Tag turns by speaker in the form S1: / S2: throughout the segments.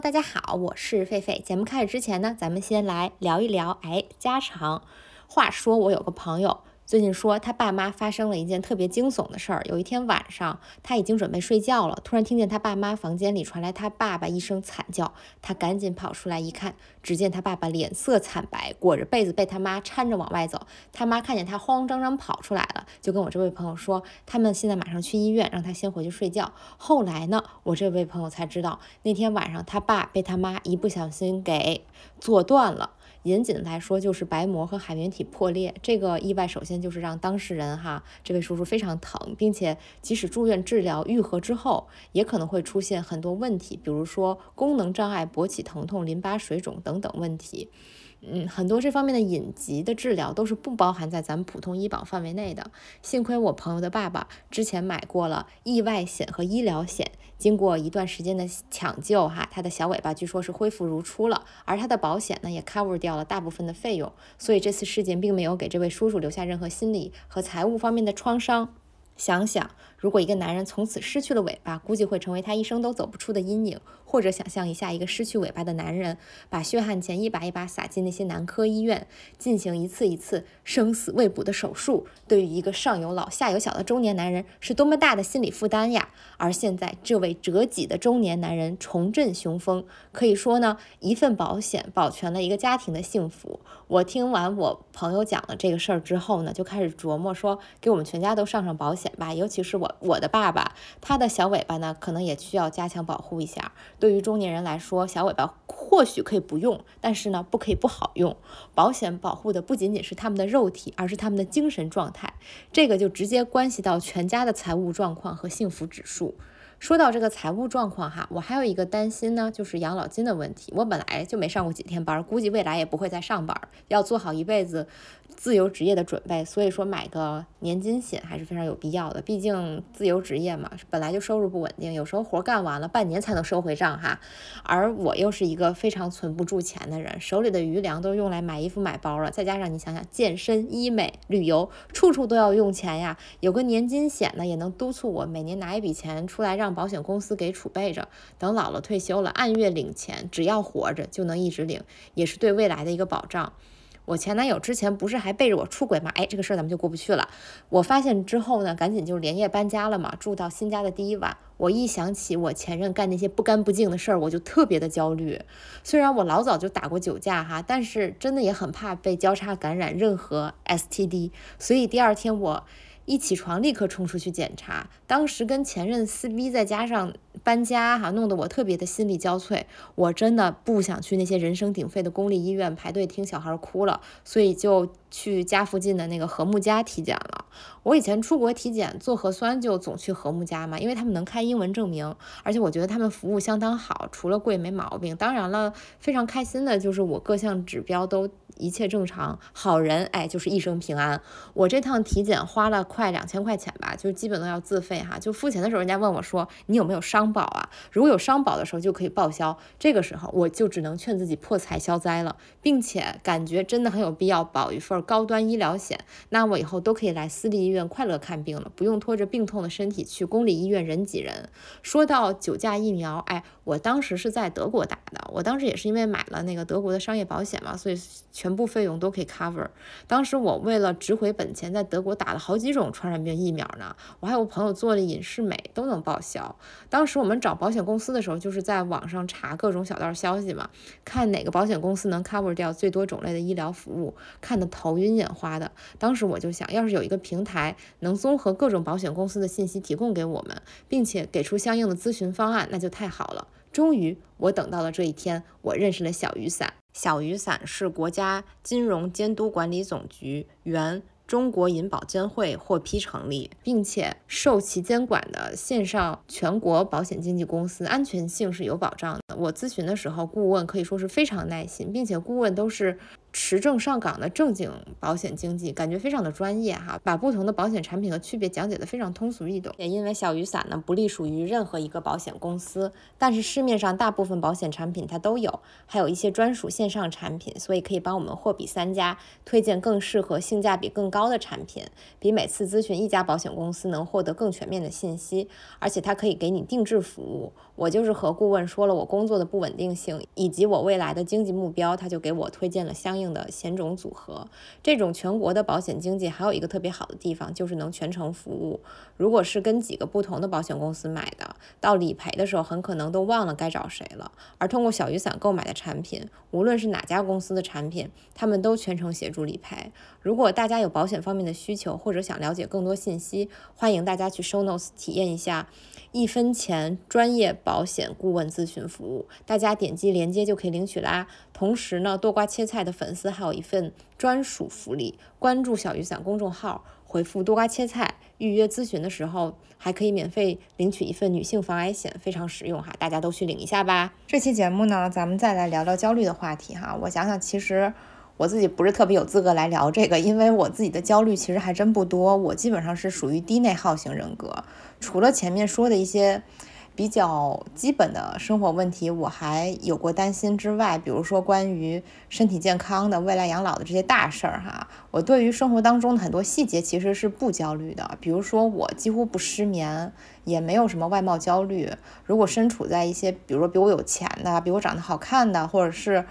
S1: 大家好，我是狒狒。节目开始之前呢，咱们先来聊一聊，哎，家常。话说我有个朋友。最近说他爸妈发生了一件特别惊悚的事儿。有一天晚上，他已经准备睡觉了，突然听见他爸妈房间里传来他爸爸一声惨叫。他赶紧跑出来一看，只见他爸爸脸色惨白，裹着被子被他妈搀着往外走。他妈看见他慌慌张张跑出来了，就跟我这位朋友说，他们现在马上去医院，让他先回去睡觉。后来呢，我这位朋友才知道，那天晚上他爸被他妈一不小心给坐断了。严谨的来说，就是白膜和海绵体破裂。这个意外首先就是让当事人哈，这位叔叔非常疼，并且即使住院治疗愈合之后，也可能会出现很多问题，比如说功能障碍、勃起疼痛、淋巴水肿等等问题。嗯，很多这方面的隐疾的治疗都是不包含在咱们普通医保范围内的。幸亏我朋友的爸爸之前买过了意外险和医疗险，经过一段时间的抢救，哈，他的小尾巴据说是恢复如初了，而他的保险呢也 cover 掉了大部分的费用，所以这次事件并没有给这位叔叔留下任何心理和财务方面的创伤。想想，如果一个男人从此失去了尾巴，估计会成为他一生都走不出的阴影。或者想象一下，一个失去尾巴的男人，把血汗钱一把一把撒进那些男科医院，进行一次一次生死未卜的手术，对于一个上有老下有小的中年男人，是多么大的心理负担呀！而现在，这位折戟的中年男人重振雄风，可以说呢，一份保险保全了一个家庭的幸福。我听完我朋友讲了这个事儿之后呢，就开始琢磨说，给我们全家都上上保险吧，尤其是我我的爸爸，他的小尾巴呢，可能也需要加强保护一下。对于中年人来说，小尾巴或许可以不用，但是呢，不可以不好用。保险保护的不仅仅是他们的肉体，而是他们的精神状态，这个就直接关系到全家的财务状况和幸福指数。说到这个财务状况哈，我还有一个担心呢，就是养老金的问题。我本来就没上过几天班，估计未来也不会再上班，要做好一辈子自由职业的准备。所以说买个年金险还是非常有必要的。毕竟自由职业嘛，本来就收入不稳定，有时候活干完了半年才能收回账哈。而我又是一个非常存不住钱的人，手里的余粮都用来买衣服买包了，再加上你想想健身、医美、旅游，处处都要用钱呀。有个年金险呢，也能督促我每年拿一笔钱出来让。让保险公司给储备着，等老了退休了，按月领钱，只要活着就能一直领，也是对未来的一个保障。我前男友之前不是还背着我出轨吗？哎，这个事儿咱们就过不去了。我发现之后呢，赶紧就连夜搬家了嘛，住到新家的第一晚，我一想起我前任干那些不干不净的事儿，我就特别的焦虑。虽然我老早就打过酒驾哈，但是真的也很怕被交叉感染任何 STD，所以第二天我。一起床立刻冲出去检查，当时跟前任撕逼，再加上搬家哈，弄得我特别的心力交瘁。我真的不想去那些人声鼎沸的公立医院排队听小孩哭了，所以就去家附近的那个和睦家体检了。我以前出国体检做核酸就总去和睦家嘛，因为他们能开英文证明，而且我觉得他们服务相当好，除了贵没毛病。当然了，非常开心的就是我各项指标都。一切正常，好人哎，就是一生平安。我这趟体检花了快两千块钱吧，就基本都要自费哈。就付钱的时候，人家问我说：“你有没有商保啊？”如果有商保的时候就可以报销。这个时候我就只能劝自己破财消灾了，并且感觉真的很有必要保一份高端医疗险。那我以后都可以来私立医院快乐看病了，不用拖着病痛的身体去公立医院人挤人。说到酒驾疫苗，哎，我当时是在德国打的，我当时也是因为买了那个德国的商业保险嘛，所以全。全部费用都可以 cover。当时我为了值回本钱，在德国打了好几种传染病疫苗呢。我还有朋友做了隐适美，都能报销。当时我们找保险公司的时候，就是在网上查各种小道消息嘛，看哪个保险公司能 cover 掉最多种类的医疗服务，看得头晕眼花的。当时我就想，要是有一个平台能综合各种保险公司的信息提供给我们，并且给出相应的咨询方案，那就太好了。终于，我等到了这一天，我认识了小雨伞。小雨伞是国家金融监督管理总局原中国银保监会获批成立，并且受其监管的线上全国保险经纪公司，安全性是有保障的。我咨询的时候，顾问可以说是非常耐心，并且顾问都是。持证上岗的正经保险经纪，感觉非常的专业哈，把不同的保险产品和区别讲解的非常通俗易懂。也因为小雨伞呢不隶属于任何一个保险公司，但是市面上大部分保险产品它都有，还有一些专属线上产品，所以可以帮我们货比三家，推荐更适合、性价比更高的产品，比每次咨询一家保险公司能获得更全面的信息，而且它可以给你定制服务。我就是和顾问说了我工作的不稳定性以及我未来的经济目标，他就给我推荐了相应的险种组合。这种全国的保险经济还有一个特别好的地方，就是能全程服务。如果是跟几个不同的保险公司买的，到理赔的时候很可能都忘了该找谁了。而通过小雨伞购买的产品，无论是哪家公司的产品，他们都全程协助理赔。如果大家有保险方面的需求，或者想了解更多信息，欢迎大家去 Show Notes 体验一下一分钱专业。保险顾问咨询服务，大家点击链接就可以领取啦。同时呢，多瓜切菜的粉丝还有一份专属福利，关注小雨伞公众号，回复多瓜切菜预约咨询的时候，还可以免费领取一份女性防癌险，非常实用哈，大家都去领一下吧。这期节目呢，咱们再来聊聊焦虑的话题哈。我想想，其实我自己不是特别有资格来聊这个，因为我自己的焦虑其实还真不多，我基本上是属于低内耗型人格，除了前面说的一些。比较基本的生活问题，我还有过担心之外，比如说关于身体健康的、未来养老的这些大事儿哈，我对于生活当中的很多细节其实是不焦虑的。比如说我几乎不失眠，也没有什么外貌焦虑。如果身处在一些，比如说比我有钱的、比我长得好看的，或者是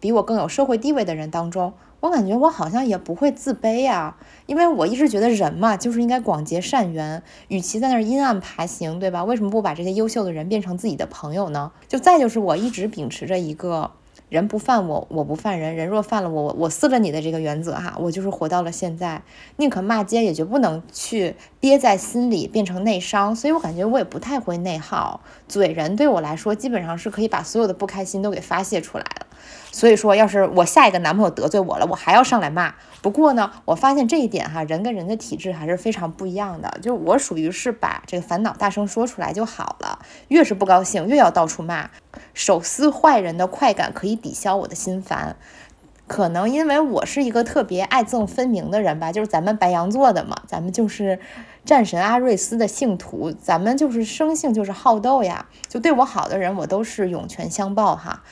S1: 比我更有社会地位的人当中。我感觉我好像也不会自卑呀，因为我一直觉得人嘛，就是应该广结善缘，与其在那儿阴暗爬行，对吧？为什么不把这些优秀的人变成自己的朋友呢？就再就是我一直秉持着一个人不犯我，我不犯人，人若犯了我，我我撕了你的这个原则哈，我就是活到了现在，宁可骂街，也绝不能去憋在心里变成内伤，所以我感觉我也不太会内耗，嘴人对我来说基本上是可以把所有的不开心都给发泄出来了。所以说，要是我下一个男朋友得罪我了，我还要上来骂。不过呢，我发现这一点哈，人跟人的体质还是非常不一样的。就我属于是把这个烦恼大声说出来就好了，越是不高兴越要到处骂，手撕坏人的快感可以抵消我的心烦。可能因为我是一个特别爱憎分明的人吧，就是咱们白羊座的嘛，咱们就是战神阿瑞斯的信徒，咱们就是生性就是好斗呀，就对我好的人我都是涌泉相报哈。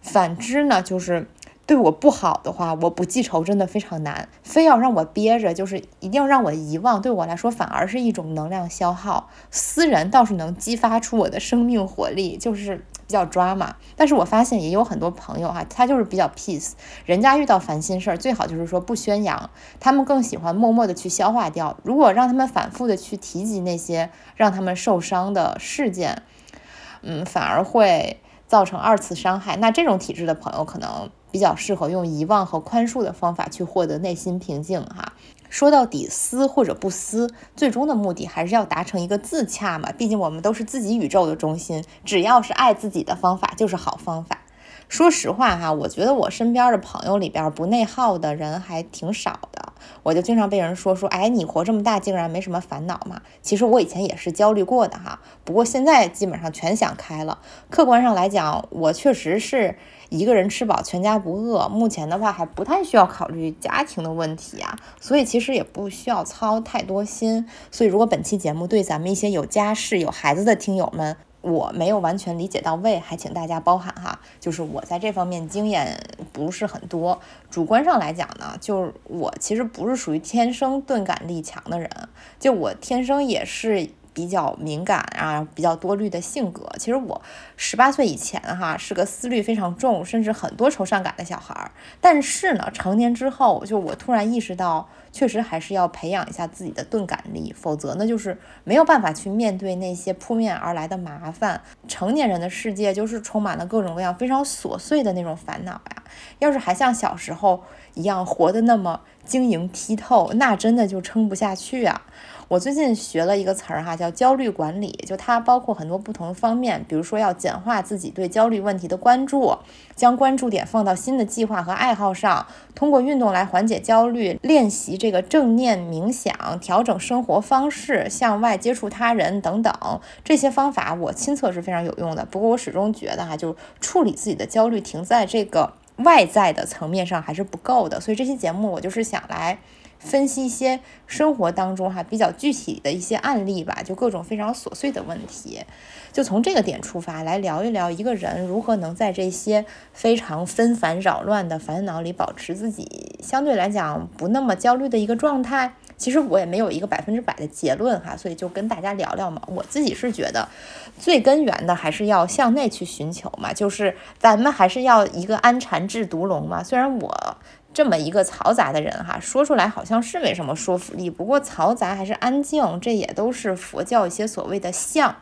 S1: 反之呢，就是对我不好的话，我不记仇真的非常难。非要让我憋着，就是一定要让我遗忘，对我来说反而是一种能量消耗。私人倒是能激发出我的生命活力，就是比较抓嘛。但是我发现也有很多朋友哈，他就是比较 peace，人家遇到烦心事儿，最好就是说不宣扬，他们更喜欢默默的去消化掉。如果让他们反复的去提及那些让他们受伤的事件，嗯，反而会。造成二次伤害，那这种体质的朋友可能比较适合用遗忘和宽恕的方法去获得内心平静哈。说到底，撕或者不撕，最终的目的还是要达成一个自洽嘛。毕竟我们都是自己宇宙的中心，只要是爱自己的方法就是好方法。说实话哈，我觉得我身边的朋友里边不内耗的人还挺少的。我就经常被人说说，哎，你活这么大竟然没什么烦恼嘛？其实我以前也是焦虑过的哈，不过现在基本上全想开了。客观上来讲，我确实是一个人吃饱全家不饿，目前的话还不太需要考虑家庭的问题啊，所以其实也不需要操太多心。所以如果本期节目对咱们一些有家室有孩子的听友们，我没有完全理解到位，还请大家包涵哈。就是我在这方面经验不是很多，主观上来讲呢，就是我其实不是属于天生钝感力强的人，就我天生也是。比较敏感啊，比较多虑的性格。其实我十八岁以前哈是个思虑非常重，甚至很多愁善感的小孩儿。但是呢，成年之后，就我突然意识到，确实还是要培养一下自己的钝感力，否则呢，就是没有办法去面对那些扑面而来的麻烦。成年人的世界就是充满了各种各样非常琐碎的那种烦恼呀。要是还像小时候一样活得那么晶莹剔透，那真的就撑不下去啊。我最近学了一个词儿哈，叫焦虑管理，就它包括很多不同方面，比如说要简化自己对焦虑问题的关注，将关注点放到新的计划和爱好上，通过运动来缓解焦虑，练习这个正念冥想，调整生活方式，向外接触他人等等，这些方法我亲测是非常有用的。不过我始终觉得哈，就处理自己的焦虑停在这个。外在的层面上还是不够的。所以这期节目我就是想来。分析一些生活当中哈比较具体的一些案例吧，就各种非常琐碎的问题，就从这个点出发来聊一聊一个人如何能在这些非常纷繁扰乱的烦恼里保持自己相对来讲不那么焦虑的一个状态。其实我也没有一个百分之百的结论哈，所以就跟大家聊聊嘛。我自己是觉得最根源的还是要向内去寻求嘛，就是咱们还是要一个安禅制毒龙嘛。虽然我。这么一个嘈杂的人哈，说出来好像是没什么说服力。不过嘈杂还是安静，这也都是佛教一些所谓的相。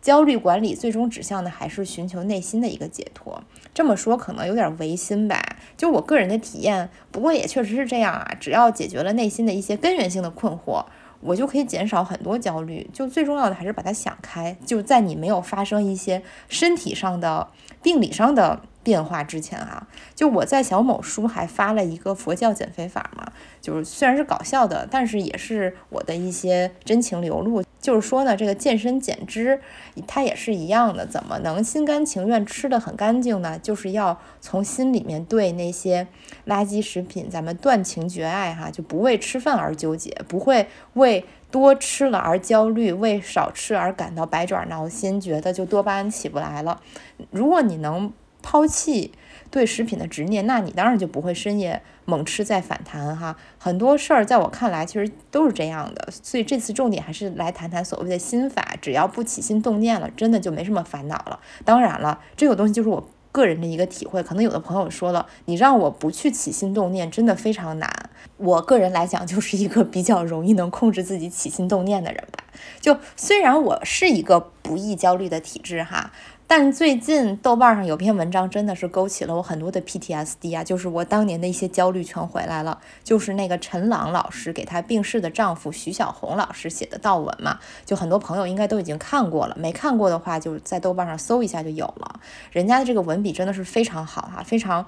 S1: 焦虑管理最终指向的还是寻求内心的一个解脱。这么说可能有点违心吧，就我个人的体验。不过也确实是这样啊，只要解决了内心的一些根源性的困惑，我就可以减少很多焦虑。就最重要的还是把它想开，就在你没有发生一些身体上的、病理上的。变化之前哈，就我在小某书还发了一个佛教减肥法嘛，就是虽然是搞笑的，但是也是我的一些真情流露。就是说呢，这个健身减脂它也是一样的，怎么能心甘情愿吃的很干净呢？就是要从心里面对那些垃圾食品咱们断情绝爱哈，就不为吃饭而纠结，不会为多吃了而焦虑，为少吃而感到百爪挠心，觉得就多巴胺起不来了。如果你能。抛弃对食品的执念，那你当然就不会深夜猛吃再反弹哈。很多事儿在我看来其实都是这样的，所以这次重点还是来谈谈所谓的心法。只要不起心动念了，真的就没什么烦恼了。当然了，这个东西就是我个人的一个体会。可能有的朋友说了，你让我不去起心动念，真的非常难。我个人来讲，就是一个比较容易能控制自己起心动念的人吧。就虽然我是一个不易焦虑的体质哈。但最近豆瓣上有篇文章，真的是勾起了我很多的 PTSD 啊！就是我当年的一些焦虑全回来了。就是那个陈朗老师给她病逝的丈夫徐小红老师写的悼文嘛，就很多朋友应该都已经看过了，没看过的话就在豆瓣上搜一下就有了。人家的这个文笔真的是非常好哈，非常。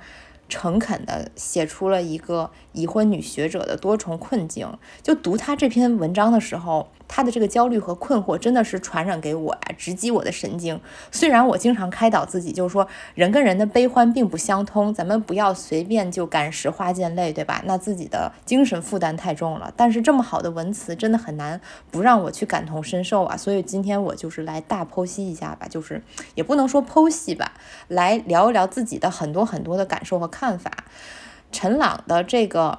S1: 诚恳地写出了一个已婚女学者的多重困境。就读他这篇文章的时候，他的这个焦虑和困惑真的是传染给我呀，直击我的神经。虽然我经常开导自己，就是说人跟人的悲欢并不相通，咱们不要随便就感时花溅泪，对吧？那自己的精神负担太重了。但是这么好的文词，真的很难不让我去感同身受啊。所以今天我就是来大剖析一下吧，就是也不能说剖析吧，来聊一聊自己的很多很多的感受和。看法，陈朗的这个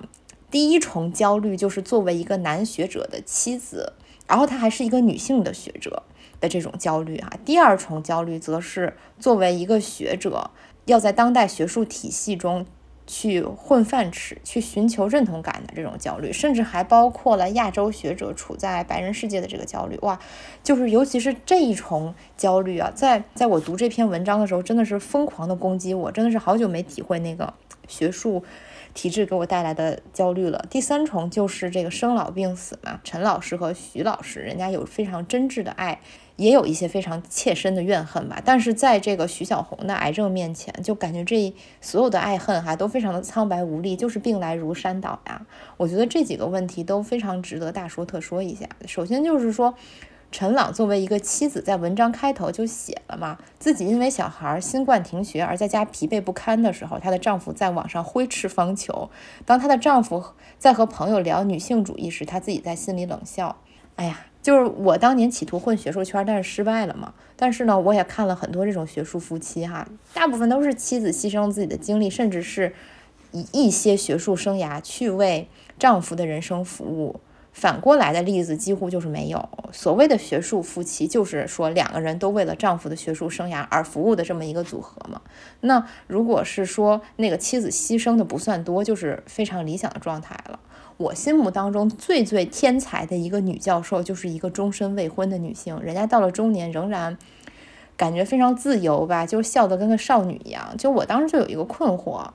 S1: 第一重焦虑就是作为一个男学者的妻子，然后她还是一个女性的学者的这种焦虑哈。第二重焦虑则是作为一个学者要在当代学术体系中。去混饭吃，去寻求认同感的这种焦虑，甚至还包括了亚洲学者处在白人世界的这个焦虑。哇，就是尤其是这一重焦虑啊，在在我读这篇文章的时候，真的是疯狂的攻击我，真的是好久没体会那个学术体制给我带来的焦虑了。第三重就是这个生老病死嘛，陈老师和徐老师，人家有非常真挚的爱。也有一些非常切身的怨恨吧，但是在这个徐小红的癌症面前，就感觉这所有的爱恨哈都非常的苍白无力，就是病来如山倒呀。我觉得这几个问题都非常值得大说特说一下。首先就是说，陈朗作为一个妻子，在文章开头就写了嘛，自己因为小孩新冠停学而在家疲惫不堪的时候，她的丈夫在网上挥斥方遒。当她的丈夫在和朋友聊女性主义时，她自己在心里冷笑。哎呀。就是我当年企图混学术圈，但是失败了嘛。但是呢，我也看了很多这种学术夫妻哈，大部分都是妻子牺牲自己的精力，甚至是以一些学术生涯去为丈夫的人生服务。反过来的例子几乎就是没有。所谓的学术夫妻，就是说两个人都为了丈夫的学术生涯而服务的这么一个组合嘛。那如果是说那个妻子牺牲的不算多，就是非常理想的状态了。我心目当中最最天才的一个女教授，就是一个终身未婚的女性，人家到了中年仍然感觉非常自由吧，就笑得跟个少女一样。就我当时就有一个困惑。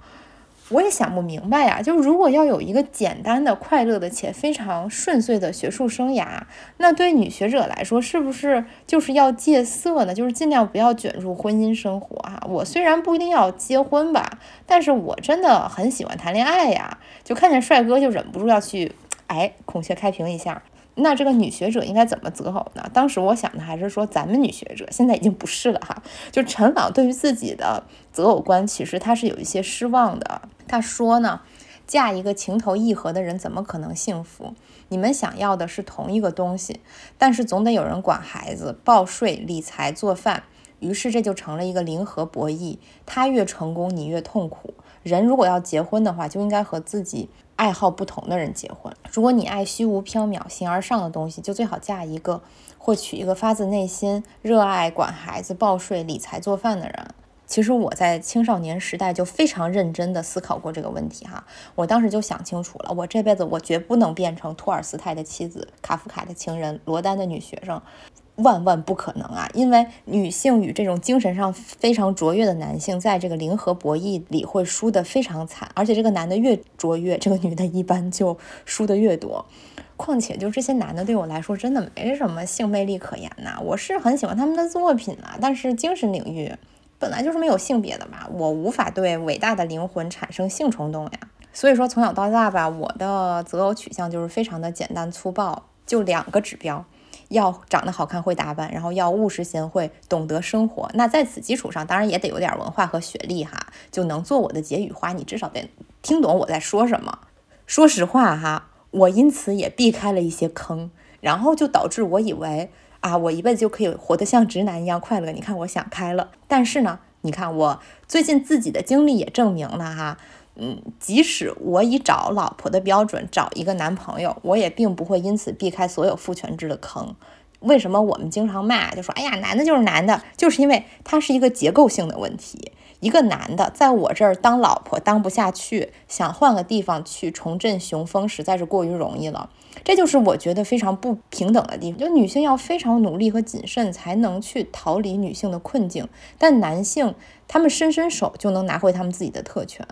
S1: 我也想不明白呀，就如果要有一个简单的、快乐的且非常顺遂的学术生涯，那对女学者来说，是不是就是要戒色呢？就是尽量不要卷入婚姻生活哈。我虽然不一定要结婚吧，但是我真的很喜欢谈恋爱呀，就看见帅哥就忍不住要去，哎，孔雀开屏一下。那这个女学者应该怎么择偶呢？当时我想的还是说，咱们女学者现在已经不是了哈。就陈朗对于自己的择偶观，其实他是有一些失望的。他说呢，嫁一个情投意合的人，怎么可能幸福？你们想要的是同一个东西，但是总得有人管孩子、报税、理财、做饭。于是这就成了一个零和博弈，他越成功，你越痛苦。人如果要结婚的话，就应该和自己爱好不同的人结婚。如果你爱虚无缥缈、形而上的东西，就最好嫁一个或娶一个发自内心热爱管孩子、报税、理财、做饭的人。其实我在青少年时代就非常认真地思考过这个问题哈，我当时就想清楚了，我这辈子我绝不能变成托尔斯泰的妻子、卡夫卡的情人、罗丹的女学生。万万不可能啊！因为女性与这种精神上非常卓越的男性，在这个零和博弈里会输得非常惨，而且这个男的越卓越，这个女的一般就输得越多。况且，就这些男的对我来说，真的没什么性魅力可言呐。我是很喜欢他们的作品啊，但是精神领域本来就是没有性别的嘛，我无法对伟大的灵魂产生性冲动呀。所以说，从小到大吧，我的择偶取向就是非常的简单粗暴，就两个指标。要长得好看，会打扮，然后要务实贤惠，懂得生活。那在此基础上，当然也得有点文化和学历哈，就能做我的解语花。你至少得听懂我在说什么。说实话哈，我因此也避开了一些坑，然后就导致我以为啊，我一辈子就可以活得像直男一样快乐。你看，我想开了。但是呢，你看我最近自己的经历也证明了哈。嗯，即使我以找老婆的标准找一个男朋友，我也并不会因此避开所有父权制的坑。为什么我们经常骂，就说哎呀，男的就是男的，就是因为它是一个结构性的问题。一个男的在我这儿当老婆当不下去，想换个地方去重振雄风，实在是过于容易了。这就是我觉得非常不平等的地方。就女性要非常努力和谨慎，才能去逃离女性的困境，但男性他们伸伸手就能拿回他们自己的特权。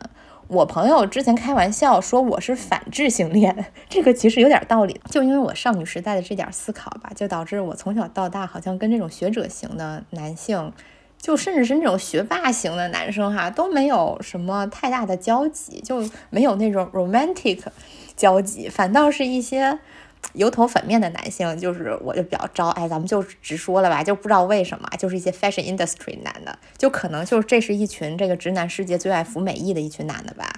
S1: 我朋友之前开玩笑说我是反智性恋，这个其实有点道理。就因为我少女时代的这点思考吧，就导致我从小到大好像跟这种学者型的男性，就甚至是那种学霸型的男生哈，都没有什么太大的交集，就没有那种 romantic 交集，反倒是一些。油头粉面的男性，就是我就比较招，哎，咱们就直说了吧，就不知道为什么，就是一些 fashion industry 男的，就可能就是这是一群这个直男世界最爱服美役的一群男的吧。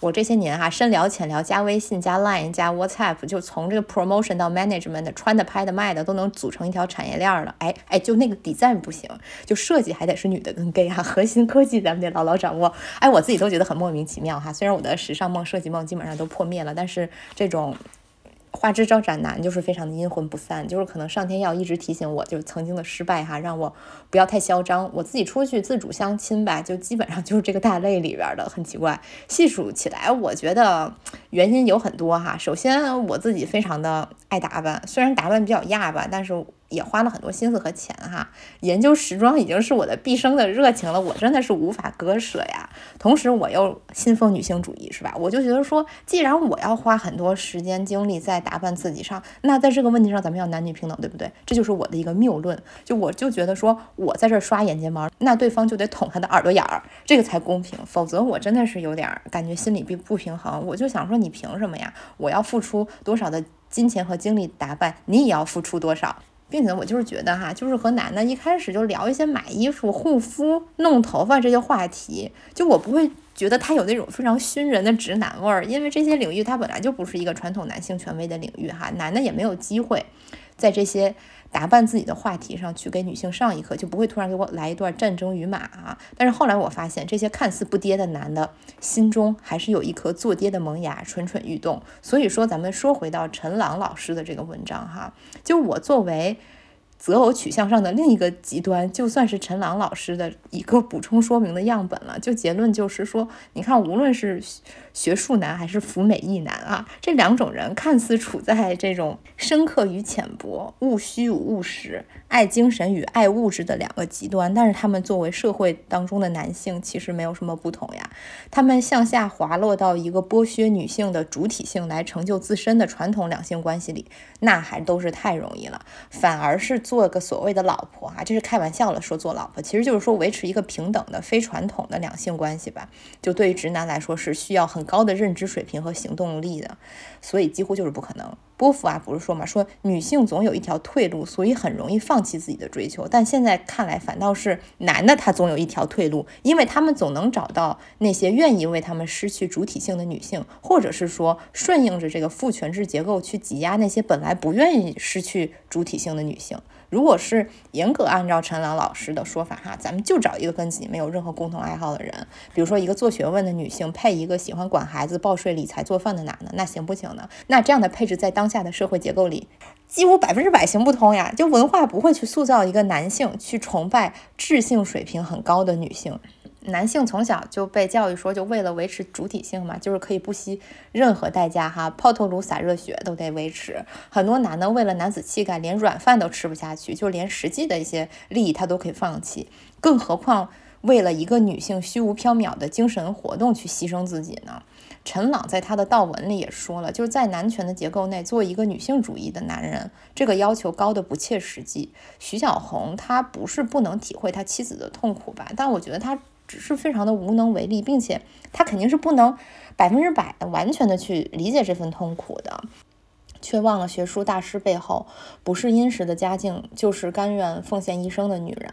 S1: 我这些年哈，深聊浅聊，加微信、加 Line、加 WhatsApp，就从这个 promotion 到 management，穿的、拍的、卖的，都能组成一条产业链了。哎哎，就那个 design 不行，就设计还得是女的跟 gay 哈，核心科技咱们得牢牢掌握。哎，我自己都觉得很莫名其妙哈，虽然我的时尚梦、设计梦基本上都破灭了，但是这种。花枝招展男就是非常的阴魂不散，就是可能上天要一直提醒我，就是曾经的失败哈，让我不要太嚣张。我自己出去自主相亲吧，就基本上就是这个大类里边的，很奇怪。细数起来，我觉得原因有很多哈。首先我自己非常的爱打扮，虽然打扮比较亚吧，但是。也花了很多心思和钱哈，研究时装已经是我的毕生的热情了，我真的是无法割舍呀。同时我又信奉女性主义，是吧？我就觉得说，既然我要花很多时间精力在打扮自己上，那在这个问题上咱们要男女平等，对不对？这就是我的一个谬论。就我就觉得说，我在这儿刷眼睫毛，那对方就得捅他的耳朵眼儿，这个才公平。否则我真的是有点感觉心里并不平衡。我就想说，你凭什么呀？我要付出多少的金钱和精力打扮，你也要付出多少。并且我就是觉得哈，就是和男的一开始就聊一些买衣服、护肤、弄头发这些话题，就我不会觉得他有那种非常熏人的直男味儿，因为这些领域他本来就不是一个传统男性权威的领域哈，男的也没有机会在这些。打扮自己的话题上去给女性上一课，就不会突然给我来一段战争与马啊！但是后来我发现，这些看似不跌的男的，心中还是有一颗做爹的萌芽蠢蠢欲动。所以说，咱们说回到陈朗老师的这个文章哈，就我作为。择偶取向上的另一个极端，就算是陈朗老师的一个补充说明的样本了。就结论就是说，你看，无论是学术男还是服美役男啊，这两种人看似处在这种深刻与浅薄、务虚与务实、爱精神与爱物质的两个极端，但是他们作为社会当中的男性，其实没有什么不同呀。他们向下滑落到一个剥削女性的主体性来成就自身的传统两性关系里，那还都是太容易了，反而是。做个所谓的老婆啊，这是开玩笑了。说做老婆，其实就是说维持一个平等的、非传统的两性关系吧。就对于直男来说，是需要很高的认知水平和行动力的，所以几乎就是不可能。波伏娃不是说嘛，说女性总有一条退路，所以很容易放弃自己的追求。但现在看来，反倒是男的他总有一条退路，因为他们总能找到那些愿意为他们失去主体性的女性，或者是说顺应着这个父权制结构去挤压那些本来不愿意失去主体性的女性。如果是严格按照陈朗老师的说法哈，咱们就找一个跟自己没有任何共同爱好的人，比如说一个做学问的女性配一个喜欢管孩子、报税、理财、做饭的男的，那行不行呢？那这样的配置在当下的社会结构里，几乎百分之百行不通呀。就文化不会去塑造一个男性去崇拜智性水平很高的女性。男性从小就被教育说，就为了维持主体性嘛，就是可以不惜任何代价哈，抛头颅洒热血都得维持。很多男的为了男子气概，连软饭都吃不下去，就连实际的一些利益他都可以放弃，更何况为了一个女性虚无缥缈的精神活动去牺牲自己呢？陈朗在他的悼文里也说了，就是在男权的结构内做一个女性主义的男人，这个要求高的不切实际。徐小红他不是不能体会他妻子的痛苦吧，但我觉得他。只是非常的无能为力，并且他肯定是不能百分之百的完全的去理解这份痛苦的，却忘了学术大师背后不是殷实的家境，就是甘愿奉献一生的女人。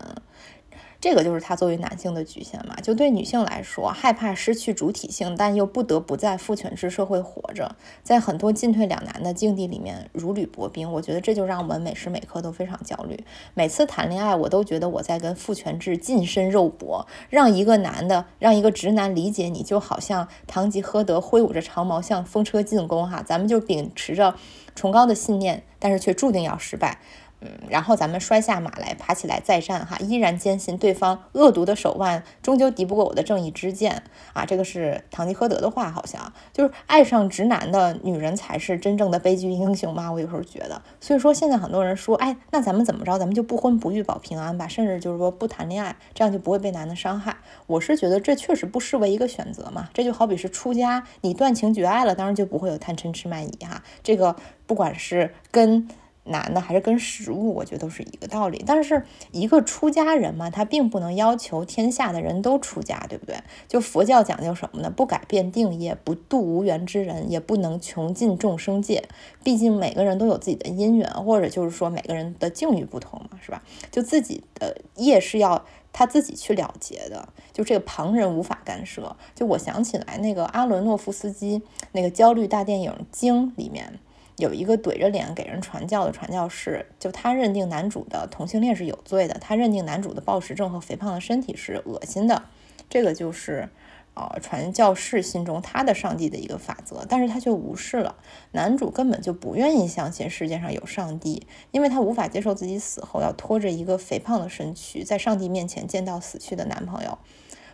S1: 这个就是他作为男性的局限嘛？就对女性来说，害怕失去主体性，但又不得不在父权制社会活着，在很多进退两难的境地里面如履薄冰。我觉得这就让我们每时每刻都非常焦虑。每次谈恋爱，我都觉得我在跟父权制近身肉搏。让一个男的，让一个直男理解你，就好像堂吉诃德挥舞着长矛向风车进攻哈。咱们就秉持着崇高的信念，但是却注定要失败。嗯，然后咱们摔下马来，爬起来再战哈，依然坚信对方恶毒的手腕终究敌不过我的正义之剑啊！这个是堂吉诃德的话，好像就是爱上直男的女人才是真正的悲剧英雄嘛。我有时候觉得，所以说现在很多人说，哎，那咱们怎么着？咱们就不婚不育保平安吧，甚至就是说不谈恋爱，这样就不会被男的伤害。我是觉得这确实不失为一个选择嘛。这就好比是出家，你断情绝爱了，当然就不会有贪嗔痴慢疑哈。这个不管是跟男的还是跟食物，我觉得都是一个道理。但是一个出家人嘛，他并不能要求天下的人都出家，对不对？就佛教讲究什么呢？不改变定业，不度无缘之人，也不能穷尽众生界。毕竟每个人都有自己的因缘，或者就是说每个人的境遇不同嘛，是吧？就自己的业是要他自己去了结的，就这个旁人无法干涉。就我想起来那个阿伦诺夫斯基那个焦虑大电影《经》里面。有一个怼着脸给人传教的传教士，就他认定男主的同性恋是有罪的，他认定男主的暴食症和肥胖的身体是恶心的，这个就是，呃，传教士心中他的上帝的一个法则，但是他却无视了男主根本就不愿意相信世界上有上帝，因为他无法接受自己死后要拖着一个肥胖的身躯在上帝面前见到死去的男朋友。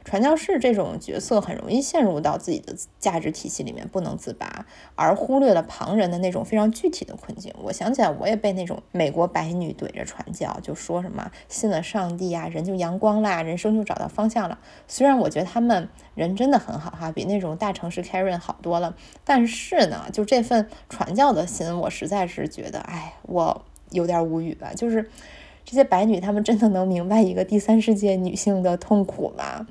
S1: 传教士这种角色很容易陷入到自己的价值体系里面不能自拔，而忽略了旁人的那种非常具体的困境。我想起来，我也被那种美国白女怼着传教，就说什么信了上帝啊，人就阳光啦，人生就找到方向了。虽然我觉得他们人真的很好哈，比那种大城市 Karen 好多了，但是呢，就这份传教的心，我实在是觉得，哎，我有点无语了，就是。这些白女，她们真的能明白一个第三世界女性的痛苦吗？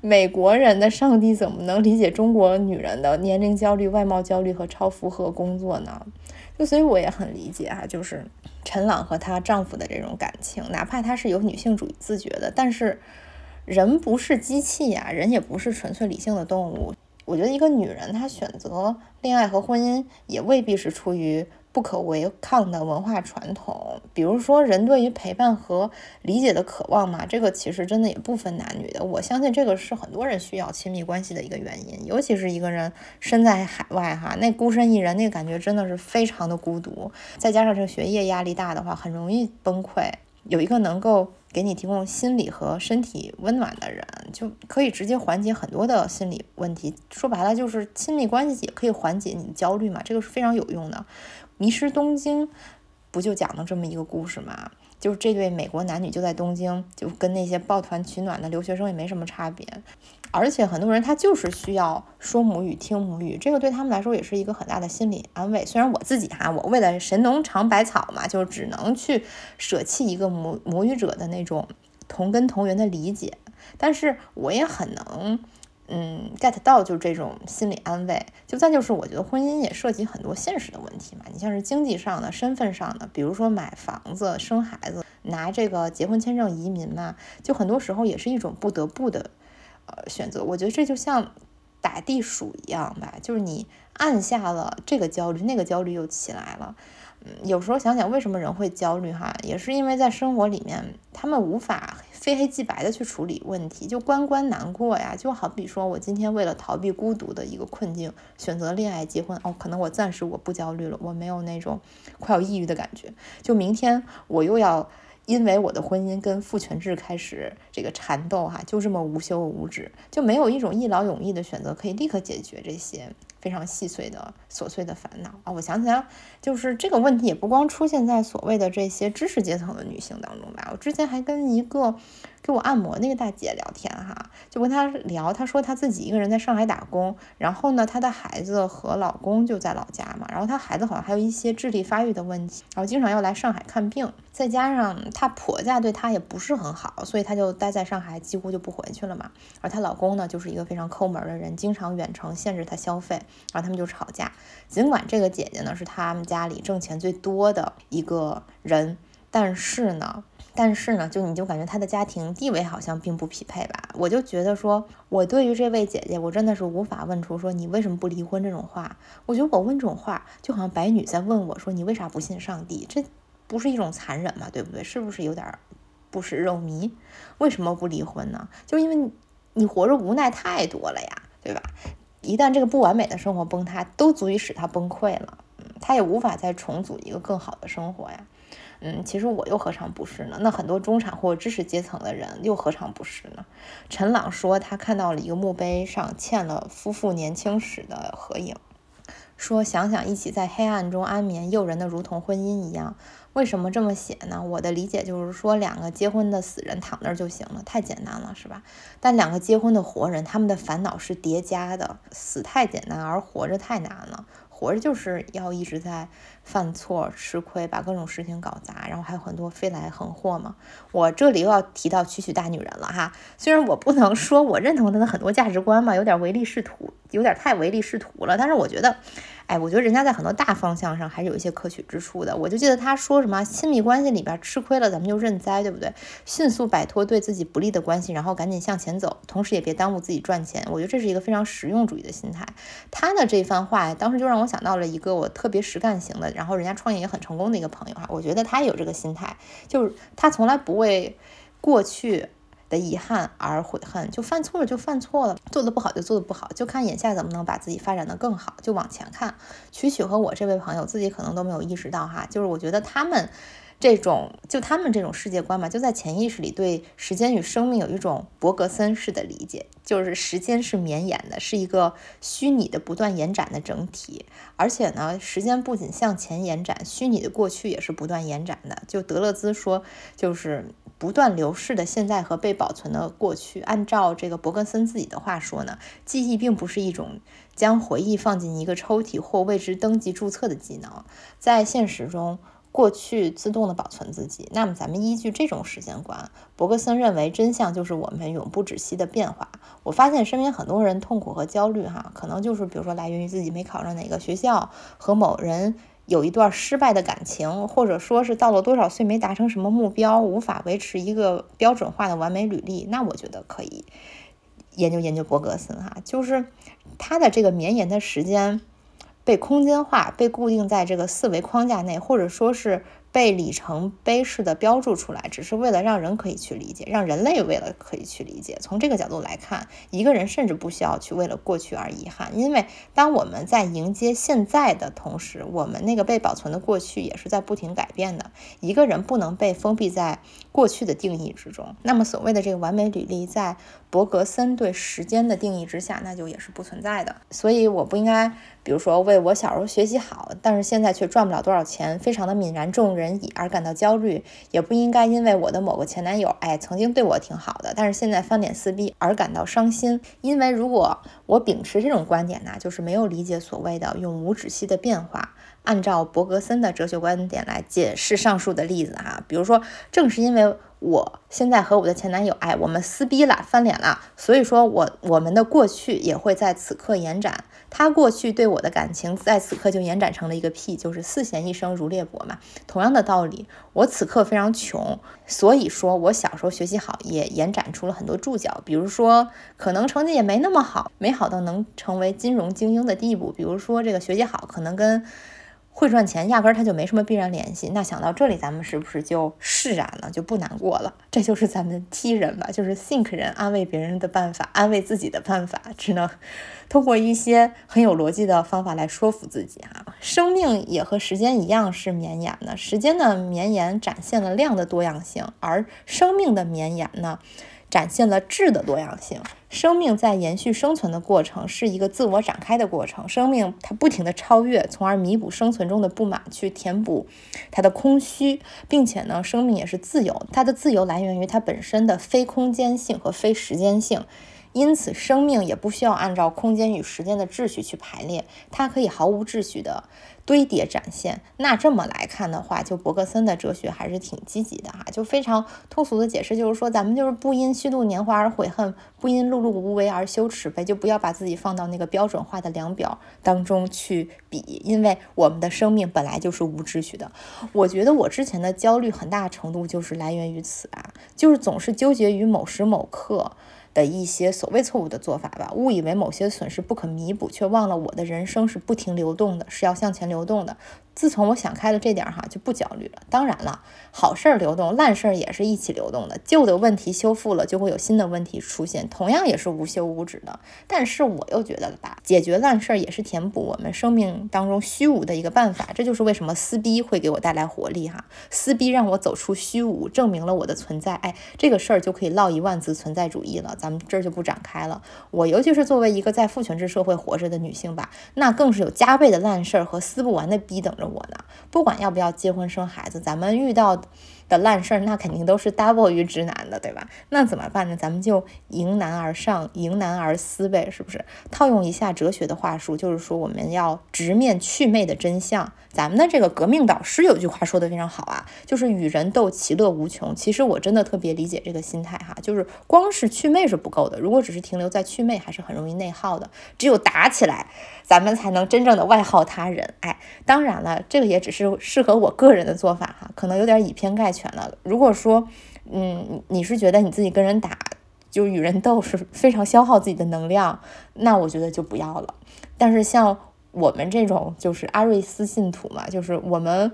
S1: 美国人的上帝怎么能理解中国女人的年龄焦虑、外貌焦虑和超负荷工作呢？就所以我也很理解啊，就是陈朗和她丈夫的这种感情，哪怕她是有女性主义自觉的，但是人不是机器呀，人也不是纯粹理性的动物。我觉得一个女人她选择恋爱和婚姻，也未必是出于。不可违抗的文化传统，比如说人对于陪伴和理解的渴望嘛，这个其实真的也不分男女的。我相信这个是很多人需要亲密关系的一个原因，尤其是一个人身在海外哈，那孤身一人，那个感觉真的是非常的孤独。再加上这个学业压力大的话，很容易崩溃。有一个能够给你提供心理和身体温暖的人，就可以直接缓解很多的心理问题。说白了，就是亲密关系也可以缓解你的焦虑嘛，这个是非常有用的。迷失东京，不就讲了这么一个故事吗？就是这对美国男女就在东京，就跟那些抱团取暖的留学生也没什么差别。而且很多人他就是需要说母语、听母语，这个对他们来说也是一个很大的心理安慰。虽然我自己哈，我为了神农尝百草嘛，就只能去舍弃一个母母语者的那种同根同源的理解，但是我也很能。嗯，get 到就这种心理安慰。就再就是，我觉得婚姻也涉及很多现实的问题嘛。你像是经济上的、身份上的，比如说买房子、生孩子、拿这个结婚签证移民嘛，就很多时候也是一种不得不的呃选择。我觉得这就像打地鼠一样吧，就是你按下了这个焦虑，那个焦虑又起来了。嗯，有时候想想为什么人会焦虑哈，也是因为在生活里面他们无法非黑即白的去处理问题，就关关难过呀。就好比说我今天为了逃避孤独的一个困境，选择恋爱结婚，哦，可能我暂时我不焦虑了，我没有那种快要抑郁的感觉。就明天我又要因为我的婚姻跟父权制开始这个缠斗哈，就这么无休无止，就没有一种一劳永逸的选择可以立刻解决这些。非常细碎的琐碎的烦恼啊！我想起来，就是这个问题也不光出现在所谓的这些知识阶层的女性当中吧。我之前还跟一个给我按摩那个大姐聊天哈，就跟她聊，她说她自己一个人在上海打工，然后呢，她的孩子和老公就在老家嘛，然后她孩子好像还有一些智力发育的问题，然后经常要来上海看病，再加上她婆家对她也不是很好，所以她就待在上海，几乎就不回去了嘛。而她老公呢，就是一个非常抠门的人，经常远程限制她消费。然后他们就吵架，尽管这个姐姐呢是他们家里挣钱最多的一个人，但是呢，但是呢，就你就感觉她的家庭地位好像并不匹配吧？我就觉得说，我对于这位姐姐，我真的是无法问出说你为什么不离婚这种话。我觉得我问这种话，就好像白女在问我说你为啥不信上帝？这不是一种残忍吗？对不对？是不是有点不食肉糜？为什么不离婚呢？就因为你活着无奈太多了呀，对吧？一旦这个不完美的生活崩塌，都足以使他崩溃了。嗯，他也无法再重组一个更好的生活呀。嗯，其实我又何尝不是呢？那很多中产或知识阶层的人又何尝不是呢？陈朗说，他看到了一个墓碑上嵌了夫妇年轻时的合影，说想想一起在黑暗中安眠，诱人的如同婚姻一样。为什么这么写呢？我的理解就是说，两个结婚的死人躺那儿就行了，太简单了，是吧？但两个结婚的活人，他们的烦恼是叠加的，死太简单，而活着太难了。活着就是要一直在犯错、吃亏，把各种事情搞砸，然后还有很多飞来横祸嘛。我这里又要提到曲曲大女人了哈，虽然我不能说我认同她的很多价值观嘛，有点唯利是图，有点太唯利是图了，但是我觉得。哎，我觉得人家在很多大方向上还是有一些可取之处的。我就记得他说什么，亲密关系里边吃亏了，咱们就认栽，对不对？迅速摆脱对自己不利的关系，然后赶紧向前走，同时也别耽误自己赚钱。我觉得这是一个非常实用主义的心态。他的这番话，当时就让我想到了一个我特别实干型的，然后人家创业也很成功的一个朋友哈。我觉得他有这个心态，就是他从来不为过去。的遗憾而悔恨，就犯错了就犯错了，做的不好就做的不好，就看眼下怎么能把自己发展的更好，就往前看。曲曲和我这位朋友自己可能都没有意识到哈，就是我觉得他们这种就他们这种世界观嘛，就在潜意识里对时间与生命有一种伯格森式的理解，就是时间是绵延的，是一个虚拟的不断延展的整体，而且呢，时间不仅向前延展，虚拟的过去也是不断延展的。就德勒兹说，就是。不断流逝的现在和被保存的过去，按照这个伯格森自己的话说呢，记忆并不是一种将回忆放进一个抽屉或为之登记注册的技能，在现实中，过去自动的保存自己。那么，咱们依据这种时间观，伯格森认为真相就是我们永不止息的变化。我发现身边很多人痛苦和焦虑，哈，可能就是比如说来源于自己没考上哪个学校和某人。有一段失败的感情，或者说是到了多少岁没达成什么目标，无法维持一个标准化的完美履历，那我觉得可以研究研究伯格森哈，就是他的这个绵延的时间被空间化，被固定在这个四维框架内，或者说是。被里程碑式的标注出来，只是为了让人可以去理解，让人类为了可以去理解。从这个角度来看，一个人甚至不需要去为了过去而遗憾，因为当我们在迎接现在的同时，我们那个被保存的过去也是在不停改变的。一个人不能被封闭在过去的定义之中。那么，所谓的这个完美履历，在伯格森对时间的定义之下，那就也是不存在的。所以，我不应该。比如说，为我小时候学习好，但是现在却赚不了多少钱，非常的泯然众人矣而感到焦虑，也不应该因为我的某个前男友，哎，曾经对我挺好的，但是现在翻脸撕逼而感到伤心。因为如果我秉持这种观点呢，就是没有理解所谓的永无止息的变化。按照伯格森的哲学观点来解释上述的例子哈，比如说，正是因为我现在和我的前男友，哎，我们撕逼了，翻脸了，所以说我我们的过去也会在此刻延展。他过去对我的感情，在此刻就延展成了一个屁，就是四弦一声如裂帛嘛。同样的道理，我此刻非常穷，所以说我小时候学习好，也延展出了很多注脚。比如说，可能成绩也没那么好，没好到能成为金融精英的地步。比如说，这个学习好，可能跟会赚钱，压根儿他就没什么必然联系。那想到这里，咱们是不是就释然了，就不难过了？这就是咱们 T 人吧，就是 think 人安慰别人的办法，安慰自己的办法，只能通过一些很有逻辑的方法来说服自己啊。生命也和时间一样是绵延的，时间的绵延展现了量的多样性，而生命的绵延呢？展现了质的多样性。生命在延续生存的过程是一个自我展开的过程。生命它不停的超越，从而弥补生存中的不满，去填补它的空虚，并且呢，生命也是自由。它的自由来源于它本身的非空间性和非时间性。因此，生命也不需要按照空间与时间的秩序去排列，它可以毫无秩序的堆叠展现。那这么来看的话，就伯格森的哲学还是挺积极的哈。就非常通俗的解释，就是说咱们就是不因虚度年华而悔恨，不因碌碌无为而羞耻呗，就不要把自己放到那个标准化的量表当中去比，因为我们的生命本来就是无秩序的。我觉得我之前的焦虑很大程度就是来源于此啊，就是总是纠结于某时某刻。的一些所谓错误的做法吧，误以为某些损失不可弥补，却忘了我的人生是不停流动的，是要向前流动的。自从我想开了这点哈，就不焦虑了。当然了，好事儿流动，烂事儿也是一起流动的。旧的问题修复了，就会有新的问题出现，同样也是无休无止的。但是我又觉得吧，解决烂事儿也是填补我们生命当中虚无的一个办法。这就是为什么撕逼会给我带来活力哈。撕逼让我走出虚无，证明了我的存在。哎，这个事儿就可以唠一万字存在主义了。咱们这儿就不展开了。我尤其是作为一个在父权制社会活着的女性吧，那更是有加倍的烂事儿和撕不完的逼等着。我呢，不管要不要结婚生孩子，咱们遇到的烂事儿，那肯定都是 double 于直男的，对吧？那怎么办呢？咱们就迎难而上，迎难而思呗，是不是？套用一下哲学的话术，就是说我们要直面祛魅的真相。咱们的这个革命导师有句话说的非常好啊，就是与人斗，其乐无穷。其实我真的特别理解这个心态哈，就是光是祛魅是不够的，如果只是停留在祛魅，还是很容易内耗的。只有打起来，咱们才能真正的外耗他人。哎，当然了，这个也只是适合我个人的做法哈，可能有点以偏概全了。如果说，嗯，你是觉得你自己跟人打，就与人斗是非常消耗自己的能量，那我觉得就不要了。但是像我们这种就是阿瑞斯信徒嘛，就是我们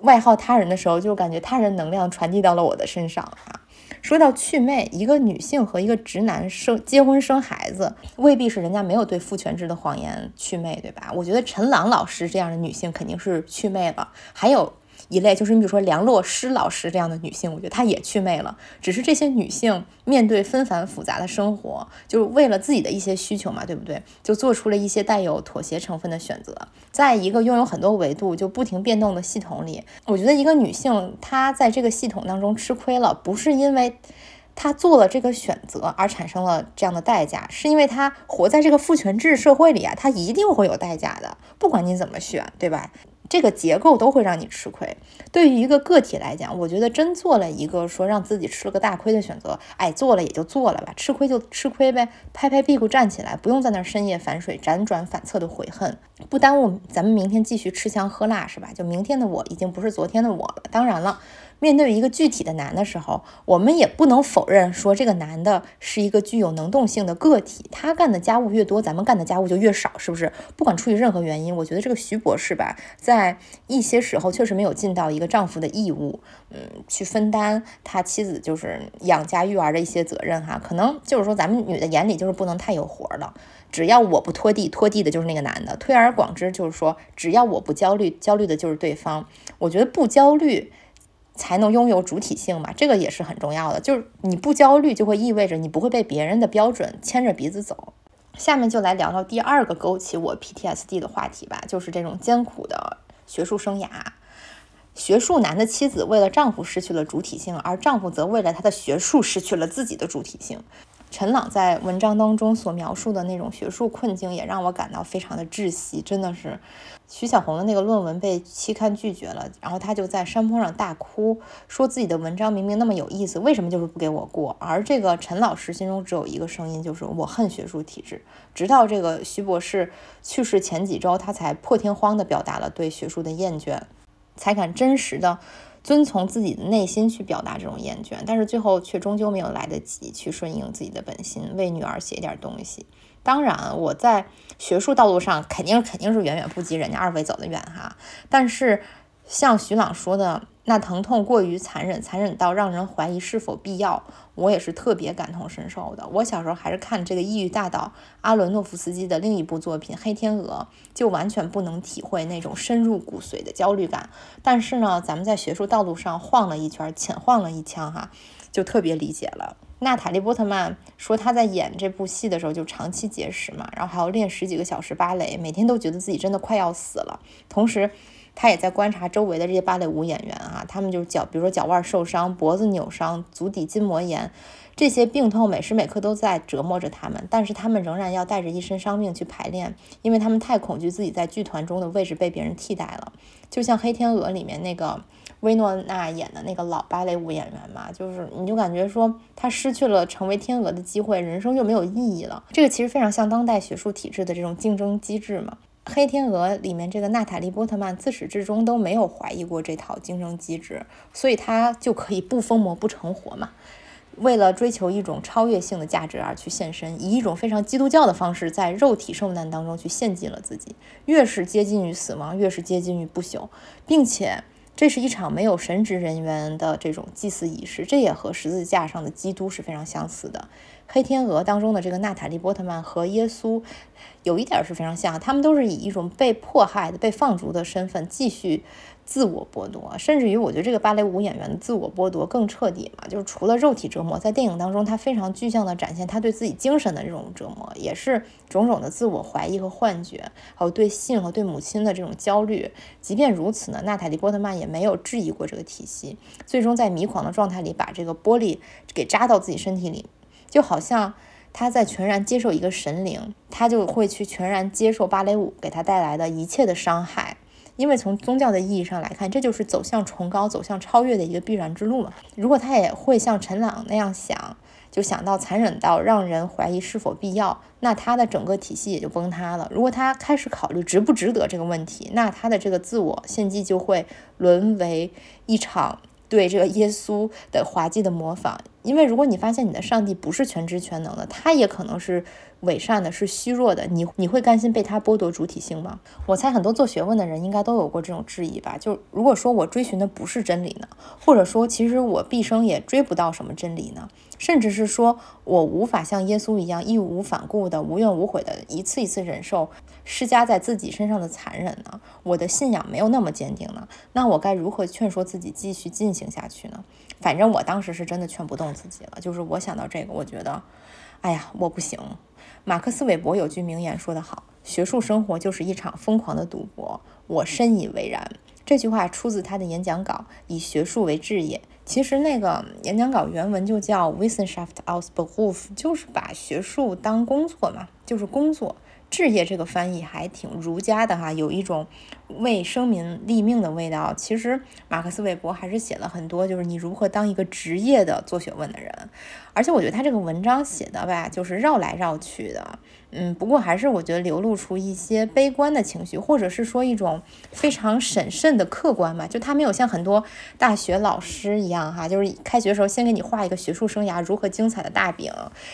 S1: 外号他人的时候，就感觉他人能量传递到了我的身上啊。说到祛魅，一个女性和一个直男生结婚生孩子，未必是人家没有对父权制的谎言祛魅，对吧？我觉得陈朗老师这样的女性肯定是祛魅了，还有。一类就是你比如说梁洛施老师这样的女性，我觉得她也祛魅了。只是这些女性面对纷繁复杂的生活，就是为了自己的一些需求嘛，对不对？就做出了一些带有妥协成分的选择。在一个拥有很多维度就不停变动的系统里，我觉得一个女性她在这个系统当中吃亏了，不是因为她做了这个选择而产生了这样的代价，是因为她活在这个父权制社会里啊，她一定会有代价的，不管你怎么选，对吧？这个结构都会让你吃亏。对于一个个体来讲，我觉得真做了一个说让自己吃了个大亏的选择，哎，做了也就做了吧，吃亏就吃亏呗，拍拍屁股站起来，不用在那儿深夜反水、辗转反侧的悔恨，不耽误咱们明天继续吃香喝辣，是吧？就明天的我已经不是昨天的我了。当然了。面对一个具体的男的时候，我们也不能否认说这个男的是一个具有能动性的个体。他干的家务越多，咱们干的家务就越少，是不是？不管出于任何原因，我觉得这个徐博士吧，在一些时候确实没有尽到一个丈夫的义务，嗯，去分担他妻子就是养家育儿的一些责任哈。可能就是说，咱们女的眼里就是不能太有活了。只要我不拖地，拖地的就是那个男的。推而广之，就是说，只要我不焦虑，焦虑的就是对方。我觉得不焦虑。才能拥有主体性嘛，这个也是很重要的。就是你不焦虑，就会意味着你不会被别人的标准牵着鼻子走。下面就来聊聊第二个勾起我 PTSD 的话题吧，就是这种艰苦的学术生涯。学术男的妻子为了丈夫失去了主体性，而丈夫则为了他的学术失去了自己的主体性。陈朗在文章当中所描述的那种学术困境，也让我感到非常的窒息。真的是，徐小红的那个论文被期刊拒绝了，然后他就在山坡上大哭，说自己的文章明明那么有意思，为什么就是不给我过？而这个陈老师心中只有一个声音，就是我恨学术体制。直到这个徐博士去世前几周，他才破天荒地表达了对学术的厌倦，才敢真实的。遵从自己的内心去表达这种厌倦，但是最后却终究没有来得及去顺应自己的本心，为女儿写点东西。当然，我在学术道路上肯定肯定是远远不及人家二位走得远哈。但是像徐朗说的。那疼痛过于残忍，残忍到让人怀疑是否必要。我也是特别感同身受的。我小时候还是看这个抑郁大导阿伦诺夫斯基的另一部作品《黑天鹅》，就完全不能体会那种深入骨髓的焦虑感。但是呢，咱们在学术道路上晃了一圈，浅晃了一枪哈，就特别理解了。娜塔莉波特曼说，她在演这部戏的时候就长期节食嘛，然后还要练十几个小时芭蕾，每天都觉得自己真的快要死了。同时，他也在观察周围的这些芭蕾舞演员啊，他们就是脚，比如说脚腕受伤、脖子扭伤、足底筋膜炎，这些病痛每时每刻都在折磨着他们，但是他们仍然要带着一身伤病去排练，因为他们太恐惧自己在剧团中的位置被别人替代了。就像《黑天鹅》里面那个薇诺娜演的那个老芭蕾舞演员嘛，就是你就感觉说他失去了成为天鹅的机会，人生就没有意义了。这个其实非常像当代学术体制的这种竞争机制嘛。《黑天鹅》里面这个娜塔莉波特曼自始至终都没有怀疑过这套竞争机制，所以她就可以不疯魔不成活嘛。为了追求一种超越性的价值而去献身，以一种非常基督教的方式在肉体受难当中去献祭了自己。越是接近于死亡，越是接近于不朽，并且这是一场没有神职人员的这种祭祀仪式，这也和十字架上的基督是非常相似的。黑天鹅当中的这个娜塔莉波特曼和耶稣有一点是非常像，他们都是以一种被迫害的、被放逐的身份继续自我剥夺，甚至于我觉得这个芭蕾舞演员的自我剥夺更彻底嘛，就是除了肉体折磨，在电影当中他非常具象的展现他对自己精神的这种折磨，也是种种的自我怀疑和幻觉，还有对性和对母亲的这种焦虑。即便如此呢，娜塔莉波特曼也没有质疑过这个体系，最终在迷狂的状态里把这个玻璃给扎到自己身体里。就好像他在全然接受一个神灵，他就会去全然接受芭蕾舞给他带来的一切的伤害，因为从宗教的意义上来看，这就是走向崇高、走向超越的一个必然之路嘛。如果他也会像陈朗那样想，就想到残忍到让人怀疑是否必要，那他的整个体系也就崩塌了。如果他开始考虑值不值得这个问题，那他的这个自我献祭就会沦为一场。对这个耶稣的滑稽的模仿，因为如果你发现你的上帝不是全知全能的，他也可能是伪善的，是虚弱的，你你会甘心被他剥夺主体性吗？我猜很多做学问的人应该都有过这种质疑吧。就如果说我追寻的不是真理呢，或者说其实我毕生也追不到什么真理呢？甚至是说我无法像耶稣一样义无反顾的、无怨无悔的一次一次忍受施加在自己身上的残忍呢？我的信仰没有那么坚定呢？那我该如何劝说自己继续进行下去呢？反正我当时是真的劝不动自己了。就是我想到这个，我觉得，哎呀，我不行。马克思韦伯有句名言说得好：“学术生活就是一场疯狂的赌博。”我深以为然。这句话出自他的演讲稿：“以学术为志业。”其实那个演讲稿原文就叫 Wissenschaft als Beruf，就是把学术当工作嘛，就是工作。置业这个翻译还挺儒家的哈，有一种为生民立命的味道。其实马克思韦伯还是写了很多，就是你如何当一个职业的做学问的人。而且我觉得他这个文章写的吧，就是绕来绕去的。嗯，不过还是我觉得流露出一些悲观的情绪，或者是说一种非常审慎的客观嘛。就他没有像很多大学老师一样哈，就是开学的时候先给你画一个学术生涯如何精彩的大饼。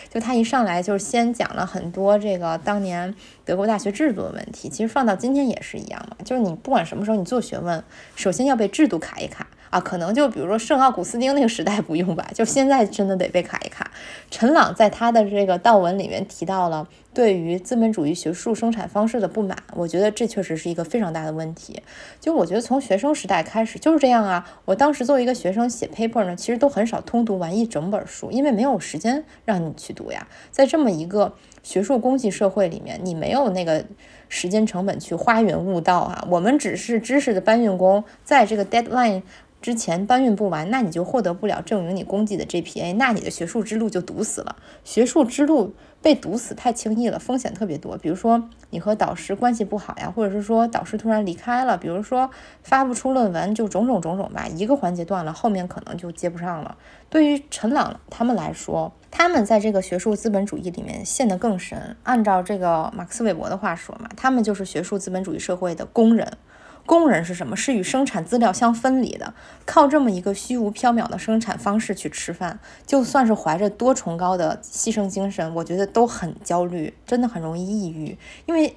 S1: 就他一上来就是先讲了很多这个当年德国大学制度的问题。其实放到今天也是一样嘛，就是你不管什么时候你做学问，首先要被制度卡一卡。啊，可能就比如说圣奥古斯丁那个时代不用吧，就现在真的得被卡一卡。陈朗在他的这个悼文里面提到了对于资本主义学术生产方式的不满，我觉得这确实是一个非常大的问题。就我觉得从学生时代开始就是这样啊，我当时作为一个学生写 paper 呢，其实都很少通读完一整本书，因为没有时间让你去读呀。在这么一个学术公绩社会里面，你没有那个时间成本去花园悟道啊。我们只是知识的搬运工，在这个 deadline。之前搬运不完，那你就获得不了证明你功绩的 GPA，那你的学术之路就堵死了。学术之路被堵死太轻易了，风险特别多。比如说你和导师关系不好呀，或者是说导师突然离开了，比如说发不出论文，就种种种种吧，一个环节断了，后面可能就接不上了。对于陈朗他们来说，他们在这个学术资本主义里面陷得更深。按照这个马克思韦伯的话说嘛，他们就是学术资本主义社会的工人。工人是什么？是与生产资料相分离的，靠这么一个虚无缥缈的生产方式去吃饭，就算是怀着多崇高的牺牲精神，我觉得都很焦虑，真的很容易抑郁，因为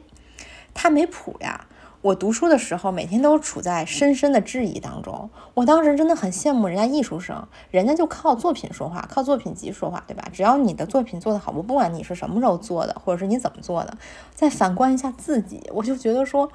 S1: 他没谱呀。我读书的时候，每天都处在深深的质疑当中。我当时真的很羡慕人家艺术生，人家就靠作品说话，靠作品集说话，对吧？只要你的作品做得好，我不管你是什么时候做的，或者是你怎么做的，再反观一下自己，我就觉得说。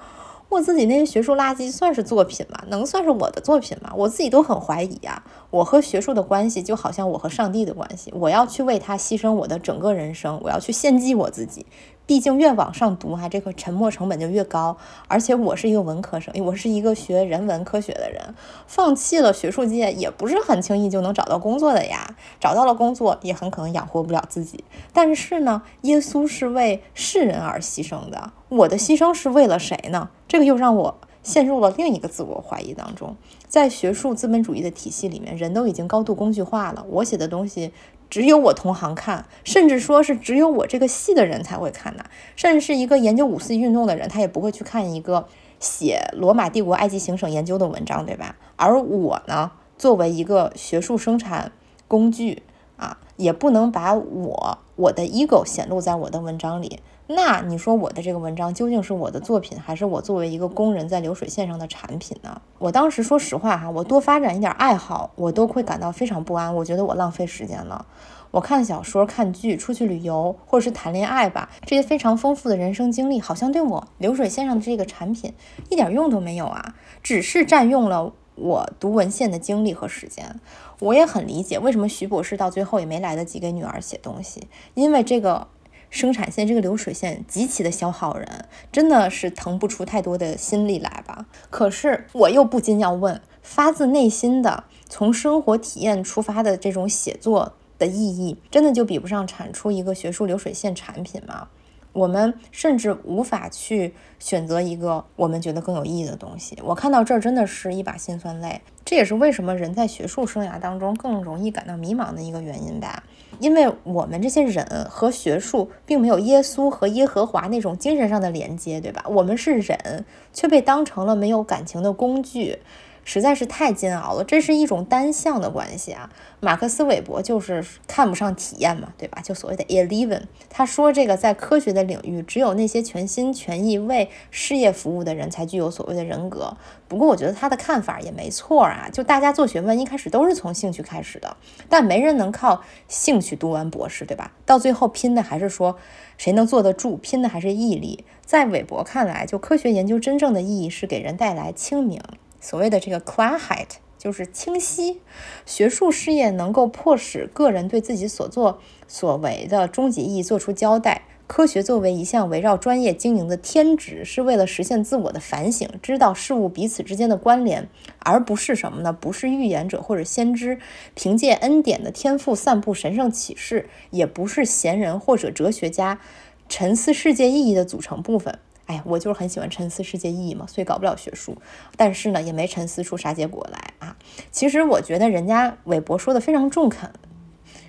S1: 我自己那些学术垃圾算是作品吗？能算是我的作品吗？我自己都很怀疑啊。我和学术的关系就好像我和上帝的关系，我要去为他牺牲我的整个人生，我要去献祭我自己。毕竟越往上读哈，这个沉没成本就越高。而且我是一个文科生，我是一个学人文科学的人，放弃了学术界也不是很轻易就能找到工作的呀。找到了工作，也很可能养活不了自己。但是呢，耶稣是为世人而牺牲的，我的牺牲是为了谁呢？这个又让我陷入了另一个自我怀疑当中。在学术资本主义的体系里面，人都已经高度工具化了，我写的东西。只有我同行看，甚至说是只有我这个系的人才会看的。甚至是一个研究五四运动的人，他也不会去看一个写罗马帝国埃及行省研究的文章，对吧？而我呢，作为一个学术生产工具啊，也不能把我我的 ego 显露在我的文章里。那你说我的这个文章究竟是我的作品，还是我作为一个工人在流水线上的产品呢？我当时说实话哈，我多发展一点爱好，我都会感到非常不安。我觉得我浪费时间了。我看小说、看剧、出去旅游，或者是谈恋爱吧，这些非常丰富的人生经历，好像对我流水线上的这个产品一点用都没有啊！只是占用了我读文献的精力和时间。我也很理解为什么徐博士到最后也没来得及给女儿写东西，因为这个。生产线这个流水线极其的消耗人，真的是腾不出太多的心力来吧。可是我又不禁要问：发自内心的从生活体验出发的这种写作的意义，真的就比不上产出一个学术流水线产品吗？我们甚至无法去选择一个我们觉得更有意义的东西。我看到这儿真的是一把辛酸泪。这也是为什么人在学术生涯当中更容易感到迷茫的一个原因吧。因为我们这些人和学术并没有耶稣和耶和华那种精神上的连接，对吧？我们是忍，却被当成了没有感情的工具。实在是太煎熬了，这是一种单向的关系啊。马克思韦伯就是看不上体验嘛，对吧？就所谓的 eleven，他说这个在科学的领域，只有那些全心全意为事业服务的人才具有所谓的人格。不过我觉得他的看法也没错啊，就大家做学问一开始都是从兴趣开始的，但没人能靠兴趣读完博士，对吧？到最后拼的还是说谁能坐得住，拼的还是毅力。在韦伯看来，就科学研究真正的意义是给人带来清明。所谓的这个 c l a r h e i t 就是清晰，学术事业能够迫使个人对自己所作所为的终极意义做出交代。科学作为一项围绕专业经营的天职，是为了实现自我的反省，知道事物彼此之间的关联，而不是什么呢？不是预言者或者先知凭借恩典的天赋散布神圣启示，也不是贤人或者哲学家沉思世界意义的组成部分。哎，我就是很喜欢沉思世界意义嘛，所以搞不了学术，但是呢，也没沉思出啥结果来啊。其实我觉得人家韦伯说的非常中肯，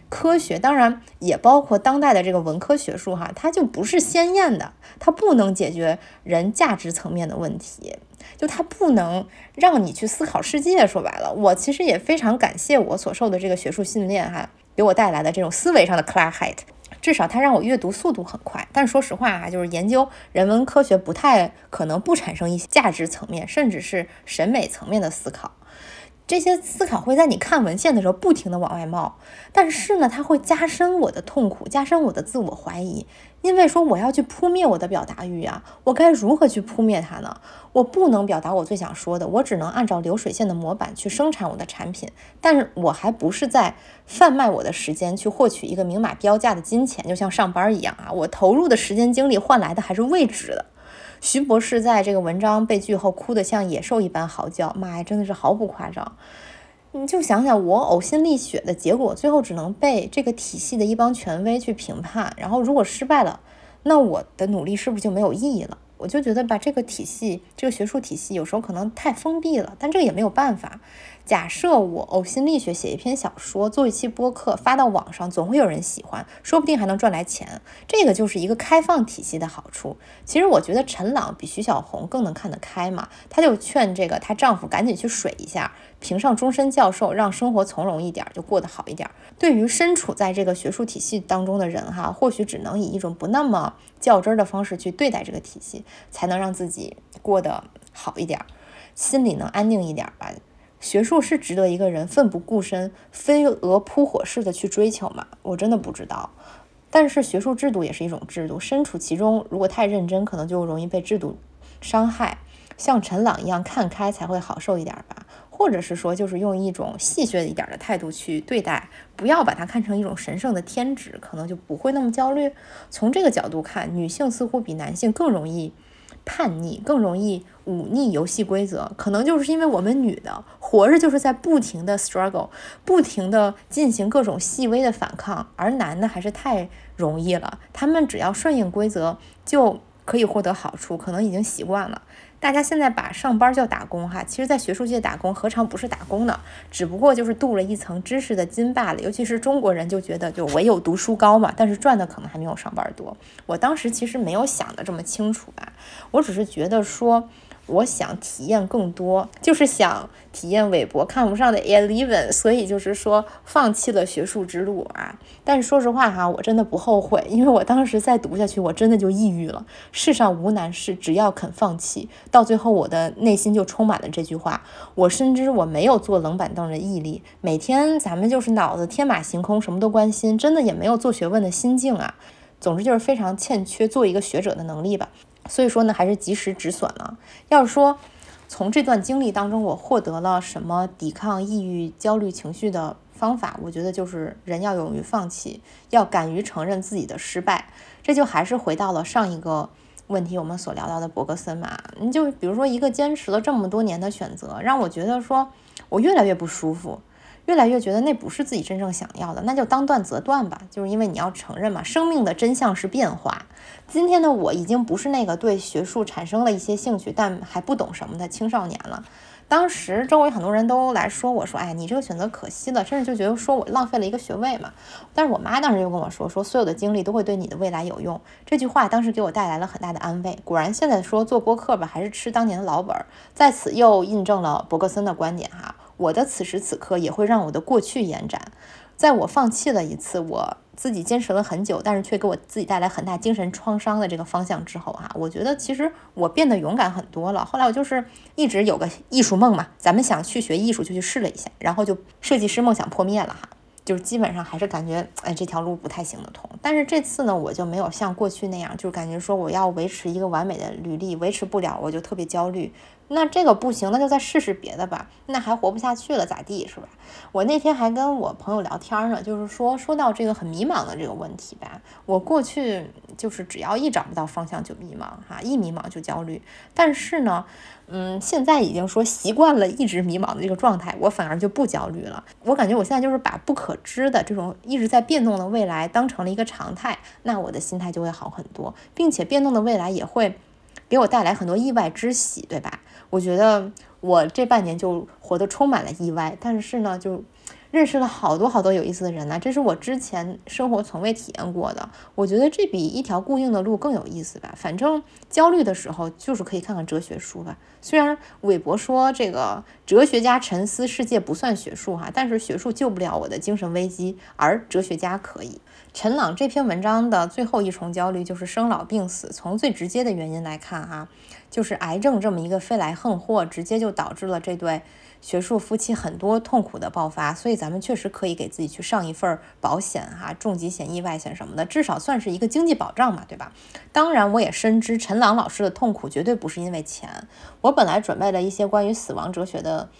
S1: 科学当然也包括当代的这个文科学术哈，它就不是鲜艳的，它不能解决人价值层面的问题，就它不能让你去思考世界。说白了，我其实也非常感谢我所受的这个学术训练哈，给我带来的这种思维上的 clarity。至少它让我阅读速度很快，但说实话啊，就是研究人文科学不太可能不产生一些价值层面，甚至是审美层面的思考。这些思考会在你看文献的时候不停的往外冒，但是呢，它会加深我的痛苦，加深我的自我怀疑。因为说我要去扑灭我的表达欲啊，我该如何去扑灭它呢？我不能表达我最想说的，我只能按照流水线的模板去生产我的产品。但是我还不是在贩卖我的时间去获取一个明码标价的金钱，就像上班一样啊，我投入的时间精力换来的还是未知的。徐博士在这个文章被拒后哭得像野兽一般嚎叫，妈呀，真的是毫不夸张。你就想想，我呕心沥血的结果，最后只能被这个体系的一帮权威去评判。然后如果失败了，那我的努力是不是就没有意义了？我就觉得吧，这个体系，这个学术体系有时候可能太封闭了，但这个也没有办法。假设我呕心沥血写一篇小说，做一期播客发到网上，总会有人喜欢，说不定还能赚来钱。这个就是一个开放体系的好处。其实我觉得陈朗比徐小红更能看得开嘛，她就劝这个她丈夫赶紧去水一下，评上终身教授，让生活从容一点，就过得好一点。对于身处在这个学术体系当中的人哈，或许只能以一种不那么较真儿的方式去对待这个体系，才能让自己过得好一点，心里能安定一点吧。学术是值得一个人奋不顾身、飞蛾扑火似的去追求吗？我真的不知道。但是学术制度也是一种制度，身处其中，如果太认真，可能就容易被制度伤害。像陈朗一样看开，才会好受一点吧。或者是说，就是用一种戏谑一点的态度去对待，不要把它看成一种神圣的天职，可能就不会那么焦虑。从这个角度看，女性似乎比男性更容易。叛逆更容易忤逆游戏规则，可能就是因为我们女的活着就是在不停的 struggle，不停的进行各种细微的反抗，而男的还是太容易了，他们只要顺应规则就可以获得好处，可能已经习惯了。大家现在把上班叫打工哈，其实，在学术界打工何尝不是打工呢？只不过就是镀了一层知识的金罢了。尤其是中国人就觉得就唯有读书高嘛，但是赚的可能还没有上班多。我当时其实没有想的这么清楚吧，我只是觉得说。我想体验更多，就是想体验韦伯看不上的 Eleven，所以就是说放弃了学术之路啊。但是说实话哈，我真的不后悔，因为我当时再读下去，我真的就抑郁了。世上无难事，只要肯放弃。到最后，我的内心就充满了这句话。我深知我没有坐冷板凳的毅力，每天咱们就是脑子天马行空，什么都关心，真的也没有做学问的心境啊。总之就是非常欠缺做一个学者的能力吧。所以说呢，还是及时止损了。要是说从这段经历当中，我获得了什么抵抗抑郁、焦虑情绪的方法，我觉得就是人要勇于放弃，要敢于承认自己的失败。这就还是回到了上一个问题，我们所聊到的伯格森嘛。你就比如说一个坚持了这么多年的选择，让我觉得说我越来越不舒服。越来越觉得那不是自己真正想要的，那就当断则断吧。就是因为你要承认嘛，生命的真相是变化。今天的我已经不是那个对学术产生了一些兴趣，但还不懂什么的青少年了。当时周围很多人都来说我说，哎，你这个选择可惜了，甚至就觉得说我浪费了一个学位嘛。但是我妈当时就跟我说，说所有的经历都会对你的未来有用。这句话当时给我带来了很大的安慰。果然，现在说做播客吧，还是吃当年的老本儿，在此又印证了伯格森的观点哈。我的此时此刻也会让我的过去延展，在我放弃了一次我自己坚持了很久，但是却给我自己带来很大精神创伤的这个方向之后，哈，我觉得其实我变得勇敢很多了。后来我就是一直有个艺术梦嘛，咱们想去学艺术就去试了一下，然后就设计师梦想破灭了哈，就是基本上还是感觉哎这条路不太行得通。但是这次呢，我就没有像过去那样，就是感觉说我要维持一个完美的履历，维持不了我就特别焦虑。那这个不行，那就再试试别的吧。那还活不下去了，咋地是吧？我那天还跟我朋友聊天呢，就是说说到这个很迷茫的这个问题吧。我过去就是只要一找不到方向就迷茫哈，一迷茫就焦虑。但是呢，嗯，现在已经说习惯了一直迷茫的这个状态，我反而就不焦虑了。我感觉我现在就是把不可知的这种一直在变动的未来当成了一个常态，那我的心态就会好很多，并且变动的未来也会给我带来很多意外之喜，对吧？我觉得我这半年就活得充满了意外，但是呢，就认识了好多好多有意思的人呢。这是我之前生活从未体验过的。我觉得这比一条固定的路更有意思吧。反正焦虑的时候，就是可以看看哲学书吧。虽然韦伯说这个哲学家沉思世界不算学术哈，但是学术救不了我的精神危机，而哲学家可以。陈朗这篇文章的最后一重焦虑就是生老病死。从最直接的原因来看哈。就是癌症这么一个飞来横祸，直接就导致了这对学术夫妻很多痛苦的爆发。所以咱们确实可以给自己去上一份保险哈，重疾险、意外险什么的，至少算是一个经济保障嘛，对吧？当然，我也深知陈朗老师的痛苦绝对不是因为钱。我本来准备了一些关于死亡哲学的，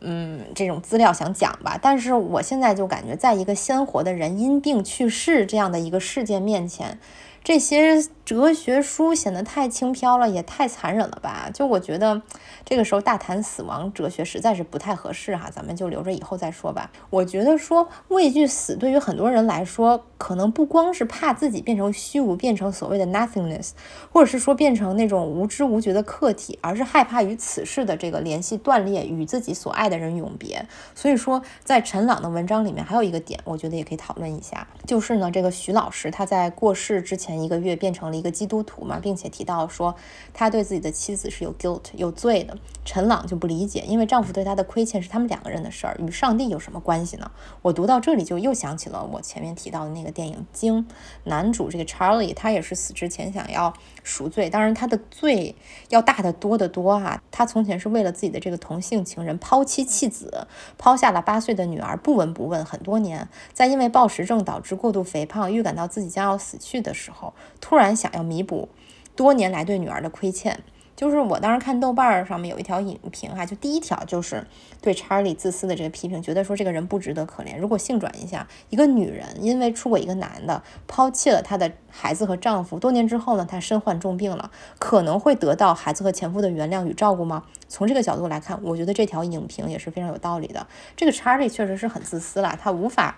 S1: 嗯，这种资料想讲吧，但是我现在就感觉，在一个鲜活的人因病去世这样的一个事件面前。这些哲学书显得太轻飘了，也太残忍了吧？就我觉得这个时候大谈死亡哲学实在是不太合适哈，咱们就留着以后再说吧。我觉得说畏惧死对于很多人来说，可能不光是怕自己变成虚无，变成所谓的 nothingness，或者是说变成那种无知无觉的客体，而是害怕与此世的这个联系断裂，与自己所爱的人永别。所以说，在陈朗的文章里面还有一个点，我觉得也可以讨论一下，就是呢，这个徐老师他在过世之前一个月变成了一个基督徒嘛，并且提到说他对自己的妻子是有 guilt 有罪的。陈朗就不理解，因为丈夫对他的亏欠是他们两个人的事儿，与上帝有什么关系呢？我读到这里就又想起了我前面提到的那个电影《惊》，男主这个 Charlie 他也是死之前想要赎罪，当然他的罪要大得多得多啊。他从前是为了自己的这个同性情人抛妻弃子，抛下了八岁的女儿不闻不问很多年，在因为暴食症导致过度肥胖，预感到自己将要死去的时候，突然想要弥补多年来对女儿的亏欠。就是我当时看豆瓣上面有一条影评哈，就第一条就是对查理自私的这个批评，觉得说这个人不值得可怜。如果性转一下，一个女人因为出轨一个男的，抛弃了她的孩子和丈夫，多年之后呢，她身患重病了，可能会得到孩子和前夫的原谅与照顾吗？从这个角度来看，我觉得这条影评也是非常有道理的。这个查理确实是很自私了，他无法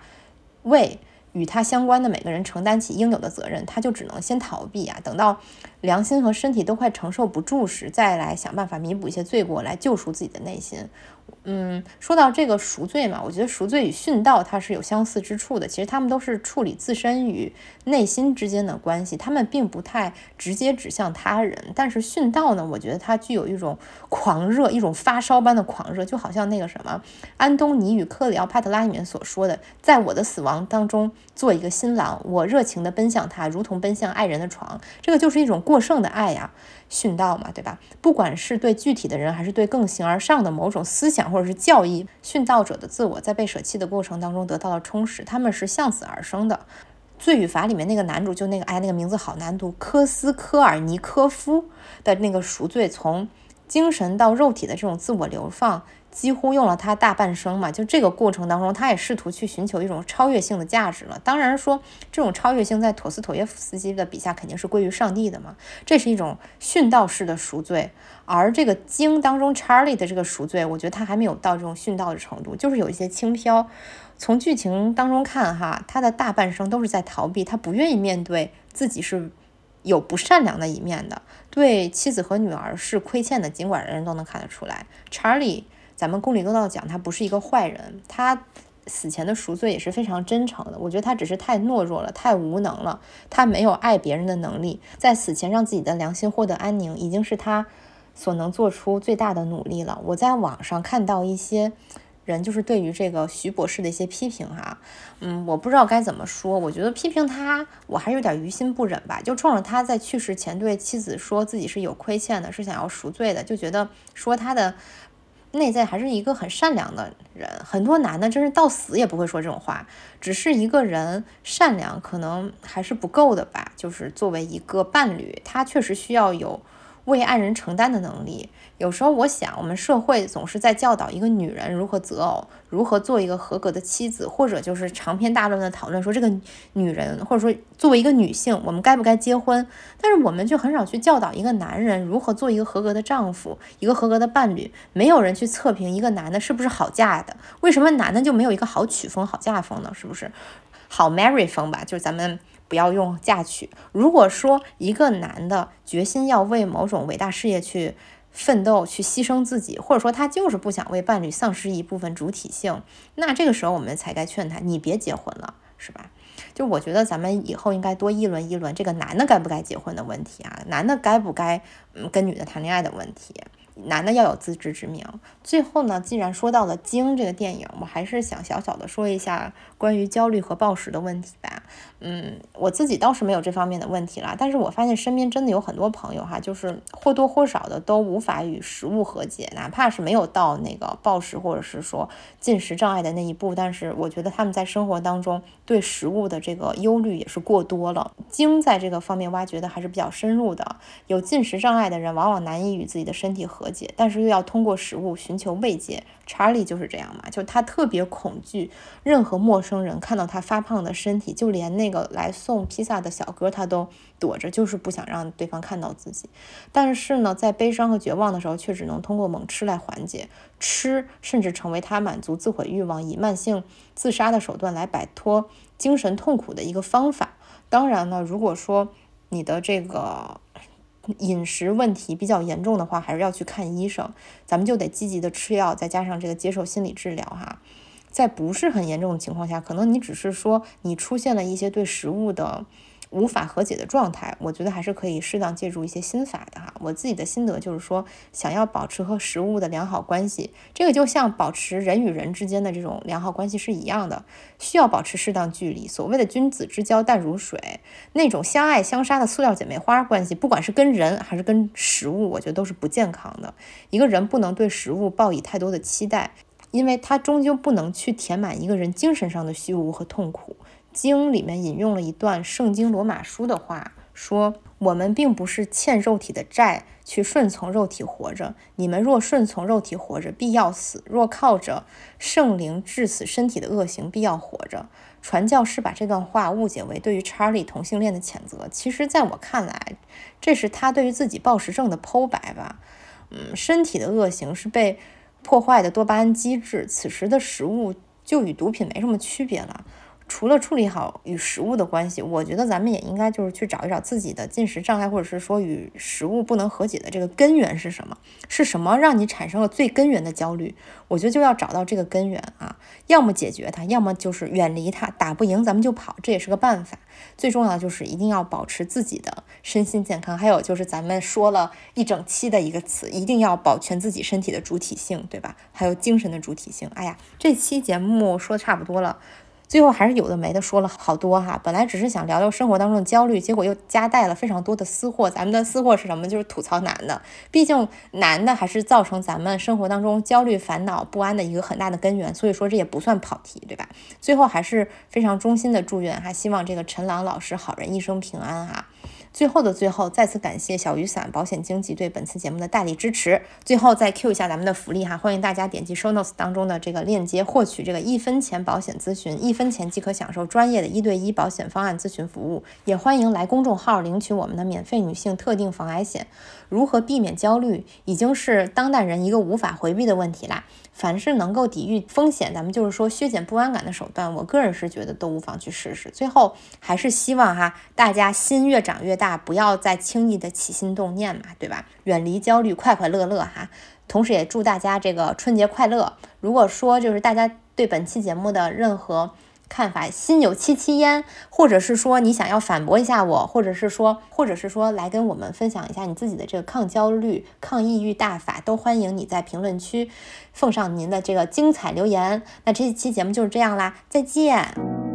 S1: 为。与他相关的每个人承担起应有的责任，他就只能先逃避啊，等到良心和身体都快承受不住时，再来想办法弥补一些罪过，来救赎自己的内心。嗯，说到这个赎罪嘛，我觉得赎罪与殉道它是有相似之处的。其实他们都是处理自身与内心之间的关系，他们并不太直接指向他人。但是殉道呢，我觉得它具有一种狂热，一种发烧般的狂热，就好像那个什么安东尼与克里奥帕特拉里面所说的，在我的死亡当中做一个新郎，我热情地奔向他，如同奔向爱人的床。这个就是一种过剩的爱呀。殉道嘛，对吧？不管是对具体的人，还是对更形而上的某种思想或者是教义，殉道者的自我在被舍弃的过程当中得到了充实，他们是向死而生的。罪与罚里面那个男主就那个，哎，那个名字好难读，科斯科尔尼科夫的那个赎罪，从精神到肉体的这种自我流放。几乎用了他大半生嘛，就这个过程当中，他也试图去寻求一种超越性的价值了。当然说，这种超越性在陀思妥耶夫斯基的笔下肯定是归于上帝的嘛。这是一种殉道式的赎罪，而这个经当中查理的这个赎罪，我觉得他还没有到这种殉道的程度，就是有一些轻飘。从剧情当中看哈，他的大半生都是在逃避，他不愿意面对自己是有不善良的一面的，对妻子和女儿是亏欠的，尽管人人都能看得出来，查理。咱们公理公道讲，他不是一个坏人，他死前的赎罪也是非常真诚的。我觉得他只是太懦弱了，太无能了，他没有爱别人的能力，在死前让自己的良心获得安宁，已经是他所能做出最大的努力了。我在网上看到一些人，就是对于这个徐博士的一些批评，哈，嗯，我不知道该怎么说。我觉得批评他，我还是有点于心不忍吧。就冲着他在去世前对妻子说自己是有亏欠的，是想要赎罪的，就觉得说他的。内在还是一个很善良的人，很多男的真是到死也不会说这种话，只是一个人善良可能还是不够的吧。就是作为一个伴侣，他确实需要有。为爱人承担的能力，有时候我想，我们社会总是在教导一个女人如何择偶，如何做一个合格的妻子，或者就是长篇大论的讨论说这个女人，或者说作为一个女性，我们该不该结婚？但是我们就很少去教导一个男人如何做一个合格的丈夫，一个合格的伴侣。没有人去测评一个男的是不是好嫁的？为什么男的就没有一个好娶风、好嫁风呢？是不是好 marry 风吧？就是咱们。不要用嫁娶。如果说一个男的决心要为某种伟大事业去奋斗、去牺牲自己，或者说他就是不想为伴侣丧失一部分主体性，那这个时候我们才该劝他，你别结婚了，是吧？就我觉得咱们以后应该多议论议论这个男的该不该结婚的问题啊，男的该不该跟女的谈恋爱的问题。男的要有自知之明。最后呢，既然说到了《惊》这个电影，我还是想小小的说一下关于焦虑和暴食的问题吧。嗯，我自己倒是没有这方面的问题啦，但是我发现身边真的有很多朋友哈，就是或多或少的都无法与食物和解，哪怕是没有到那个暴食或者是说进食障碍的那一步，但是我觉得他们在生活当中对食物的这个忧虑也是过多了。《惊》在这个方面挖掘的还是比较深入的。有进食障碍的人，往往难以与自己的身体和和解，但是又要通过食物寻求慰藉。查理就是这样嘛，就他特别恐惧任何陌生人看到他发胖的身体，就。连那个来送披萨的小哥他都躲着，就是不想让对方看到自己。但是呢，在悲伤和绝望的时候，却只能通过猛吃来缓解。吃甚至成为他满足自毁欲望、以慢性自杀的手段来摆脱精神痛苦的一个方法。当然呢，如果说你的这个饮食问题比较严重的话，还是要去看医生。咱们就得积极的吃药，再加上这个接受心理治疗哈。在不是很严重的情况下，可能你只是说你出现了一些对食物的。无法和解的状态，我觉得还是可以适当借助一些心法的哈。我自己的心得就是说，想要保持和食物的良好关系，这个就像保持人与人之间的这种良好关系是一样的，需要保持适当距离。所谓的君子之交淡如水，那种相爱相杀的塑料姐妹花关系，不管是跟人还是跟食物，我觉得都是不健康的。一个人不能对食物抱以太多的期待，因为它终究不能去填满一个人精神上的虚无和痛苦。经里面引用了一段圣经罗马书的话，说我们并不是欠肉体的债去顺从肉体活着。你们若顺从肉体活着，必要死；若靠着圣灵致死身体的恶行，必要活着。传教士把这段话误解为对于查理同性恋的谴责。其实，在我看来，这是他对于自己暴食症的剖白吧。嗯，身体的恶行是被破坏的多巴胺机制。此时的食物就与毒品没什么区别了。除了处理好与食物的关系，我觉得咱们也应该就是去找一找自己的进食障碍，或者是说与食物不能和解的这个根源是什么？是什么让你产生了最根源的焦虑？我觉得就要找到这个根源啊，要么解决它，要么就是远离它。打不赢咱们就跑，这也是个办法。最重要的就是一定要保持自己的身心健康。还有就是咱们说了一整期的一个词，一定要保全自己身体的主体性，对吧？还有精神的主体性。哎呀，这期节目说的差不多了。最后还是有的没的说了好多哈，本来只是想聊聊生活当中的焦虑，结果又夹带了非常多的私货。咱们的私货是什么？就是吐槽男的，毕竟男的还是造成咱们生活当中焦虑、烦恼、不安的一个很大的根源。所以说这也不算跑题，对吧？最后还是非常衷心的祝愿哈，希望这个陈朗老师好人一生平安哈。最后的最后，再次感谢小雨伞保险经纪对本次节目的大力支持。最后再 Q 一下咱们的福利哈，欢迎大家点击 Show Notes 当中的这个链接，获取这个一分钱保险咨询，一分钱即可享受专业的一对一保险方案咨询服务。也欢迎来公众号领取我们的免费女性特定防癌险。如何避免焦虑，已经是当代人一个无法回避的问题啦。凡是能够抵御风险，咱们就是说削减不安感的手段，我个人是觉得都无妨去试试。最后还是希望哈，大家心越长越大，不要再轻易的起心动念嘛，对吧？远离焦虑，快快乐乐哈。同时也祝大家这个春节快乐。如果说就是大家对本期节目的任何，看法心有戚戚焉，或者是说你想要反驳一下我，或者是说，或者是说来跟我们分享一下你自己的这个抗焦虑、抗抑郁大法，都欢迎你在评论区奉上您的这个精彩留言。那这一期节目就是这样啦，再见。